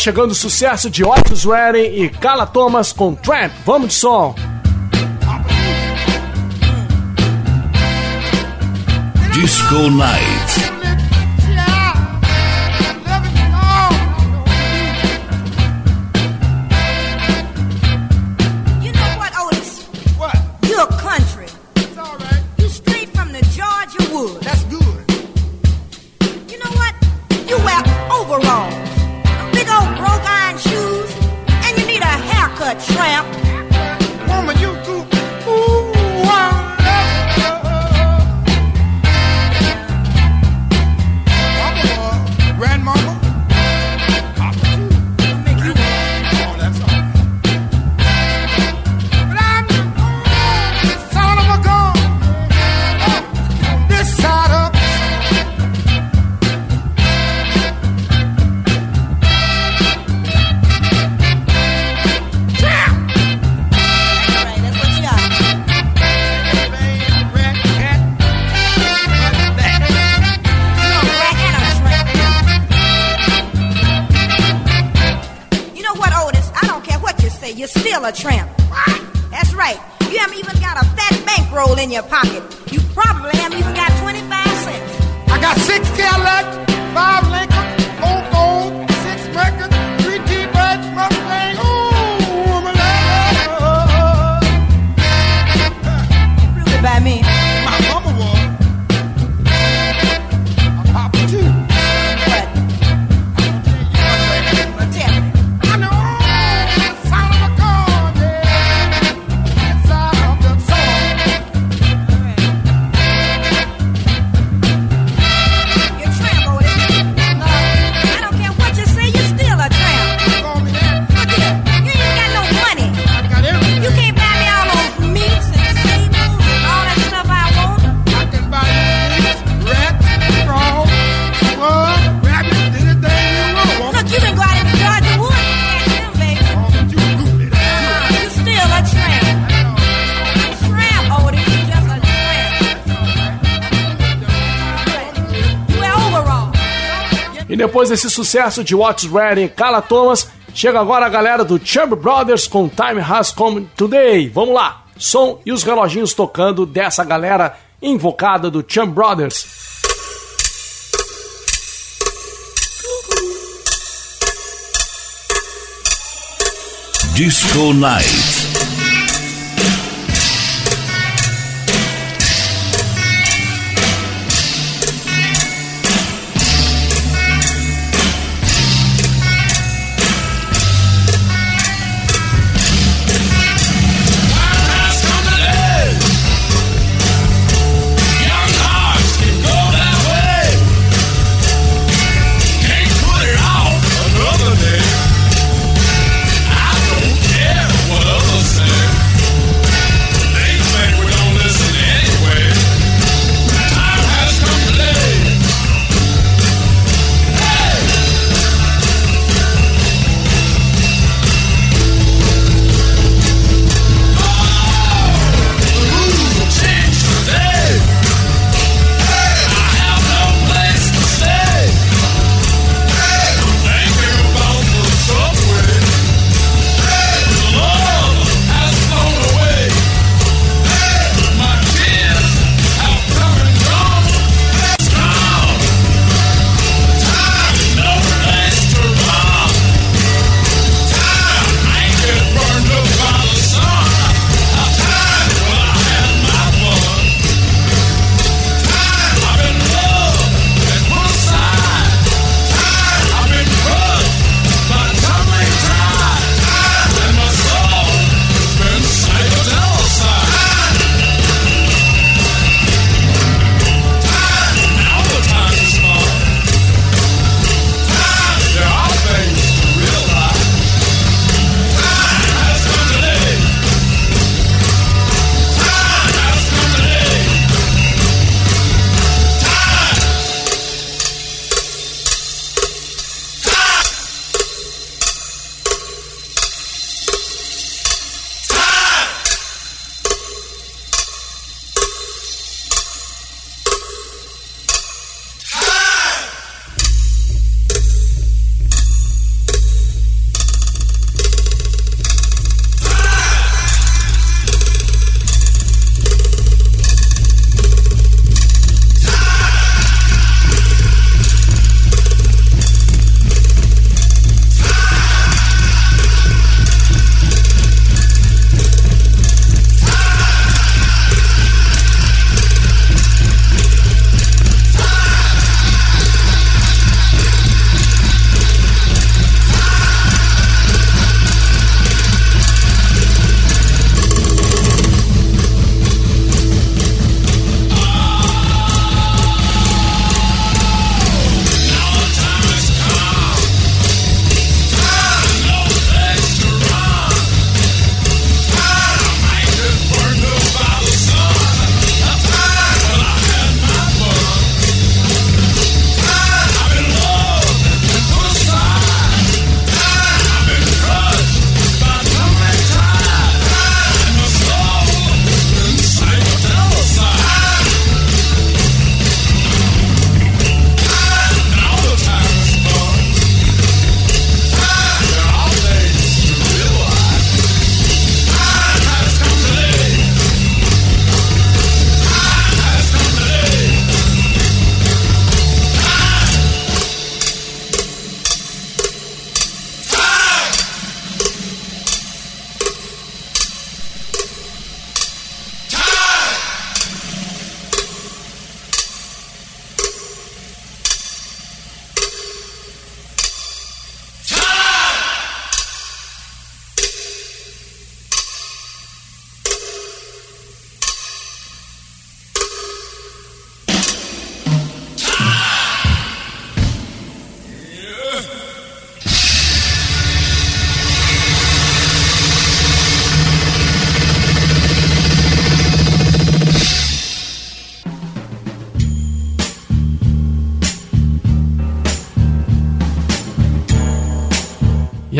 chegando o sucesso de Otis Redding e Carla Thomas com Tramp. Vamos de som. Disco Night. Depois desse sucesso de What's Ready e Carla Thomas, chega agora a galera do Chamber Brothers com Time Has Come Today. Vamos lá, som e os reloginhos tocando dessa galera invocada do Chamber Brothers. Disco Night.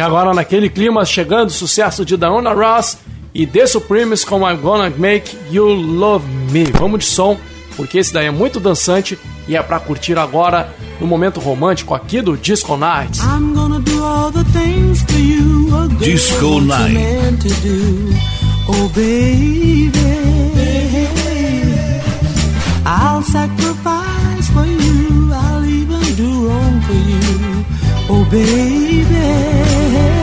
E agora naquele clima chegando o sucesso de Diana Ross e The Supremes com I'm Gonna Make You Love Me. Vamos de som, porque esse daí é muito dançante e é pra curtir agora no momento romântico aqui do Disco Night. I'm gonna do all the things for you. Disco Night. Oh baby, I'll sacrifice baby.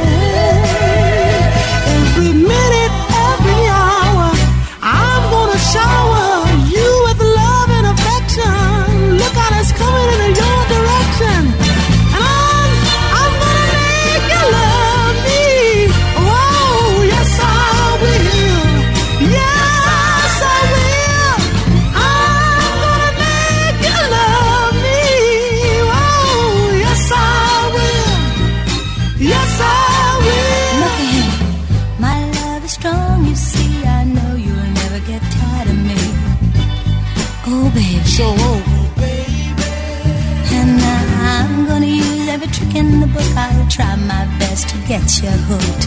Get you hooked.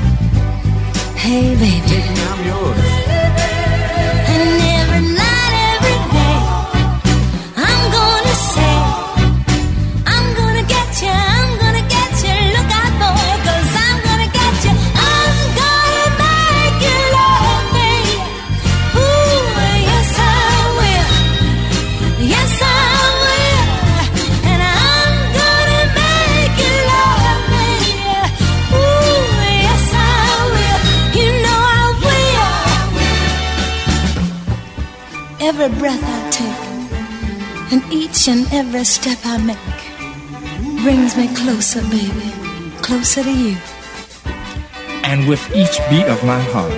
Hey, baby. Baby, I'm yours. Every breath I take, and each and every step I make brings me closer, baby, closer to you. And with each beat of my heart,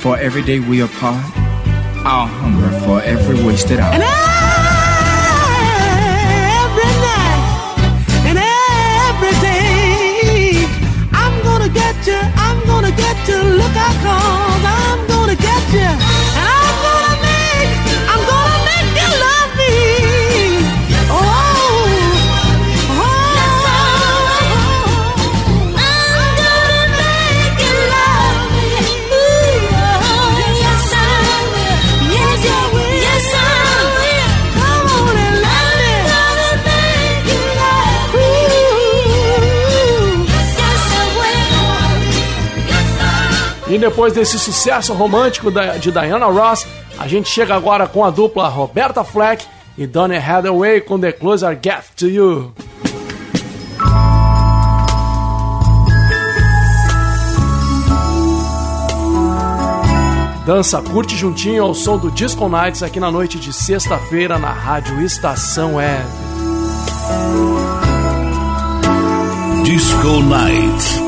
for every day we apart, I'll hunger for every wasted hour. And every night and every day, I'm gonna get you, I'm gonna get you. Look out, cause I'm gonna get you. Depois desse sucesso romântico de Diana Ross, a gente chega agora com a dupla Roberta Fleck e Donny Hathaway com The Closer Get to You. Dança, curte juntinho ao som do Disco Nights aqui na noite de sexta-feira na Rádio Estação Web. Disco Nights.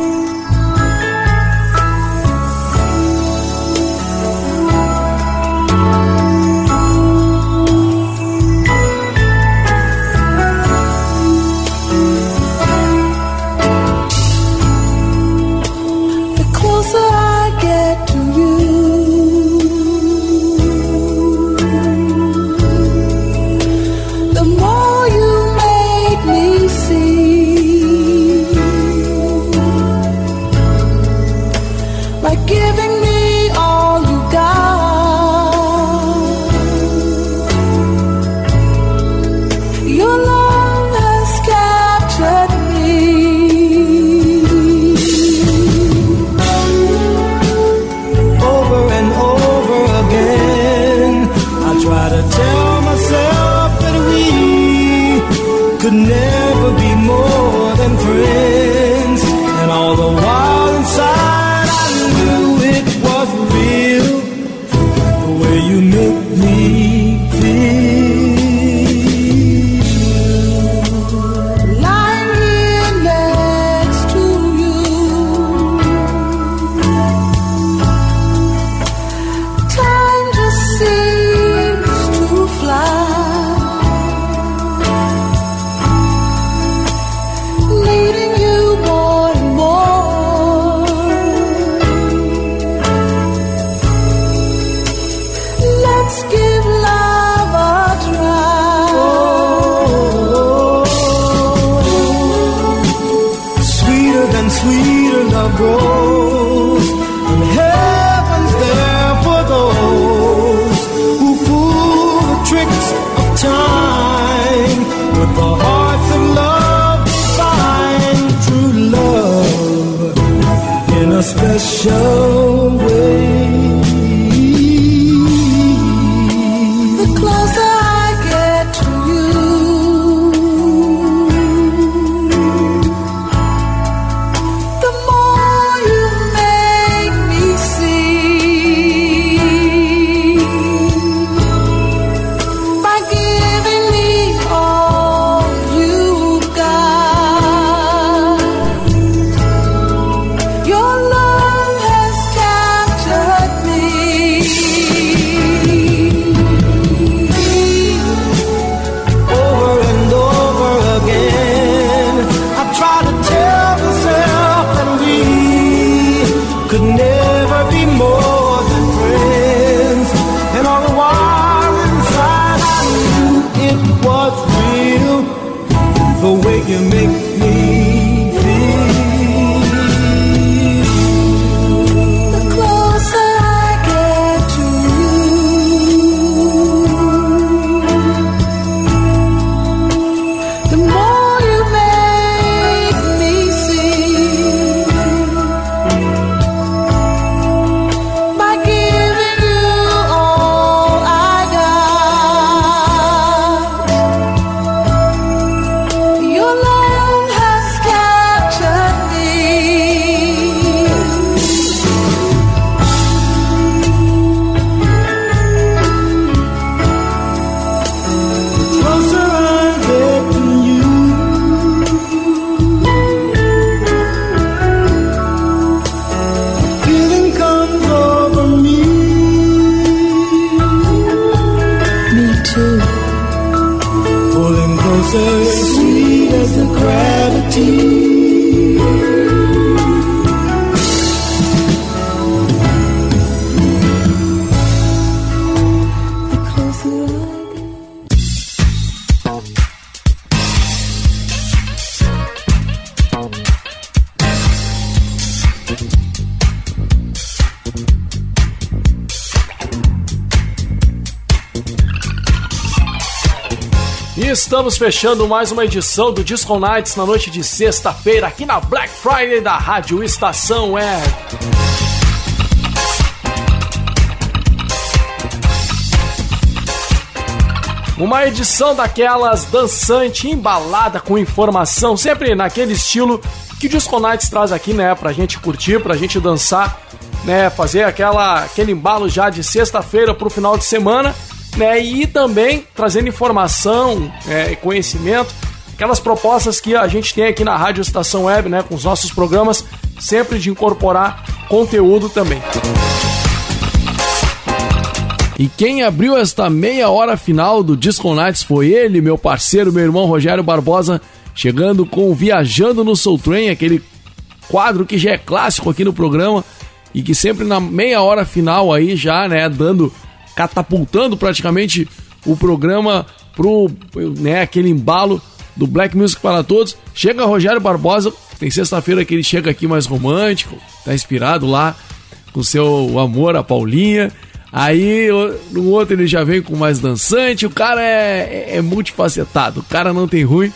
Estamos fechando mais uma edição do Disco Nights na noite de sexta-feira aqui na Black Friday da Rádio Estação Web. Uma edição daquelas dançante, embalada com informação, sempre naquele estilo que o Disco Nights traz aqui, né, pra gente curtir, pra gente dançar, né, fazer aquela aquele embalo já de sexta-feira pro final de semana, né, e também trazendo informação é, e conhecimento, aquelas propostas que a gente tem aqui na Rádio Estação Web, né, com os nossos programas, sempre de incorporar conteúdo também. E quem abriu esta meia hora final do Disco Nights foi ele, meu parceiro, meu irmão Rogério Barbosa, chegando com Viajando no Soul Train, aquele quadro que já é clássico aqui no programa e que sempre na meia hora final aí já, né, dando catapultando praticamente o programa pro, né, aquele embalo do Black Music para todos. Chega Rogério Barbosa, tem sexta-feira que ele chega aqui mais romântico, tá inspirado lá com seu amor a Paulinha. Aí no outro ele já vem com mais dançante. O cara é, é, é multifacetado, o cara não tem ruim.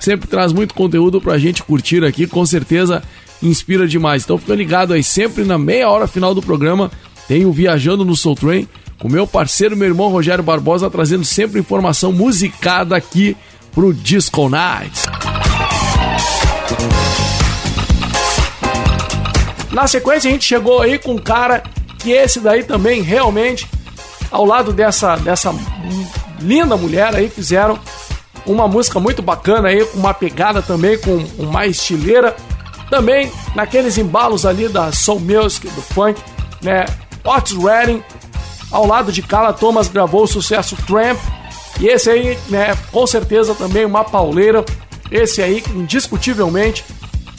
Sempre traz muito conteúdo pra gente curtir aqui, com certeza inspira demais. Então fica ligado aí, sempre na meia hora final do programa tem o Viajando no Soul Train com meu parceiro, meu irmão Rogério Barbosa, trazendo sempre informação musicada aqui pro Disco Nights. Na sequência a gente chegou aí com um cara que esse daí também realmente ao lado dessa dessa linda mulher aí fizeram uma música muito bacana aí com uma pegada também com uma estileira também naqueles embalos ali da soul music do funk, né? Otis Redding ao lado de Carla Thomas gravou o sucesso Tramp e esse aí, né, com certeza também uma pauleira. Esse aí, indiscutivelmente,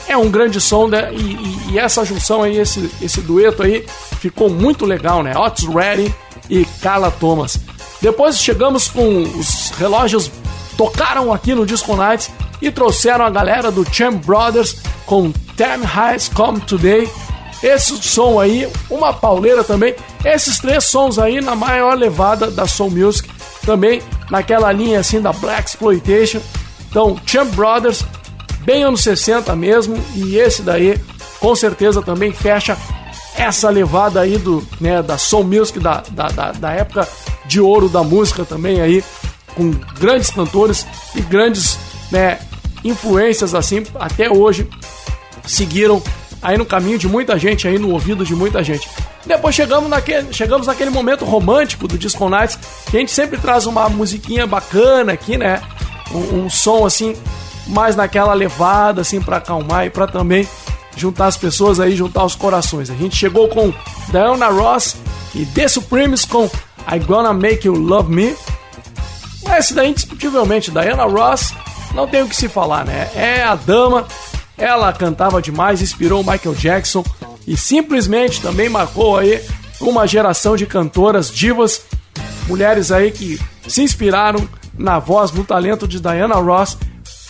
é um grande som, né? E, e, e, essa junção aí, esse, esse dueto aí, ficou muito legal, né? Otis Redding e Carla Thomas. Depois chegamos com os relógios tocaram aqui no Disco Nights e trouxeram a galera do Champ Brothers com Ten Highs Come Today. Esse som aí, uma pauleira também. Esses três sons aí na maior levada da Soul Music, também naquela linha assim da Black Exploitation. Então, Champ Brothers, bem anos 60 mesmo, e esse daí com certeza também fecha essa levada aí do, né, da soul music, da, da, da, da época de ouro da música também aí, com grandes cantores e grandes né, influências assim, até hoje seguiram aí no caminho de muita gente, aí no ouvido de muita gente. Depois chegamos naquele, chegamos naquele momento romântico do Disco Nights, que a gente sempre traz uma musiquinha bacana aqui, né? Um, um som assim, mais naquela levada, assim, para acalmar e para também juntar as pessoas aí, juntar os corações. A gente chegou com Diana Ross e The Supremes com I Gonna Make You Love Me. Esse daí, indiscutivelmente, Diana Ross, não tem o que se falar, né? É a dama, ela cantava demais, inspirou o Michael Jackson e simplesmente também marcou aí uma geração de cantoras divas, mulheres aí que se inspiraram na voz, no talento de Diana Ross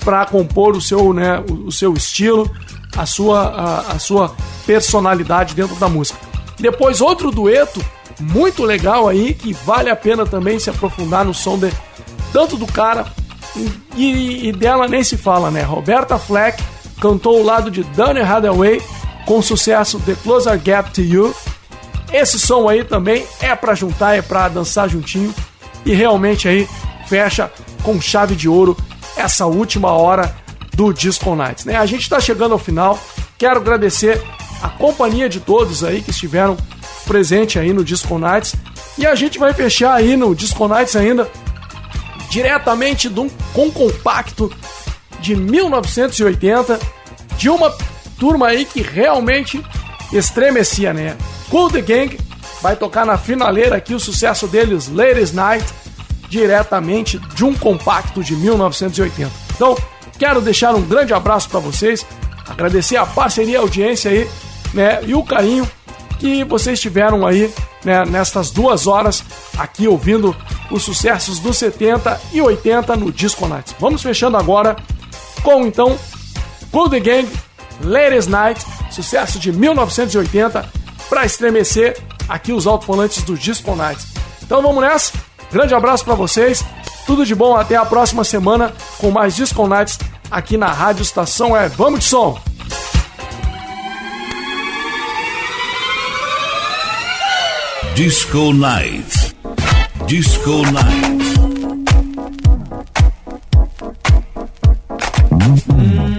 para compor o seu, né, o, seu estilo, a sua, a, a sua personalidade dentro da música. Depois outro dueto muito legal aí que vale a pena também se aprofundar no som de tanto do cara e, e dela nem se fala, né? Roberta Fleck cantou o lado de Danny Hathaway com o sucesso The Closer Gap to You. Esse som aí também é para juntar, é para dançar juntinho e realmente aí fecha com chave de ouro essa última hora do Disco Nights. Né? A gente está chegando ao final. Quero agradecer a companhia de todos aí que estiveram presente aí no Disco Nights. E a gente vai fechar aí no Disco Nights ainda diretamente um, com compacto de 1980 de uma turma aí que realmente estremecia, né? Cool The Gang vai tocar na finaleira aqui o sucesso deles, Ladies Night, diretamente de um compacto de 1980. Então, Quero deixar um grande abraço para vocês, agradecer a parceria, a audiência aí, né, e o carinho que vocês tiveram aí, né, nestas duas horas aqui ouvindo os sucessos dos 70 e 80 no Disco Nights. Vamos fechando agora com então Cool The Gang, Ladies Night, sucesso de 1980, para estremecer aqui os alto-falantes do Disco Nights. Então vamos nessa, grande abraço para vocês tudo de bom, até a próxima semana com mais Disco Nights aqui na Rádio Estação é Vamos de som! Disco Nights. Disco Nights. everywhere.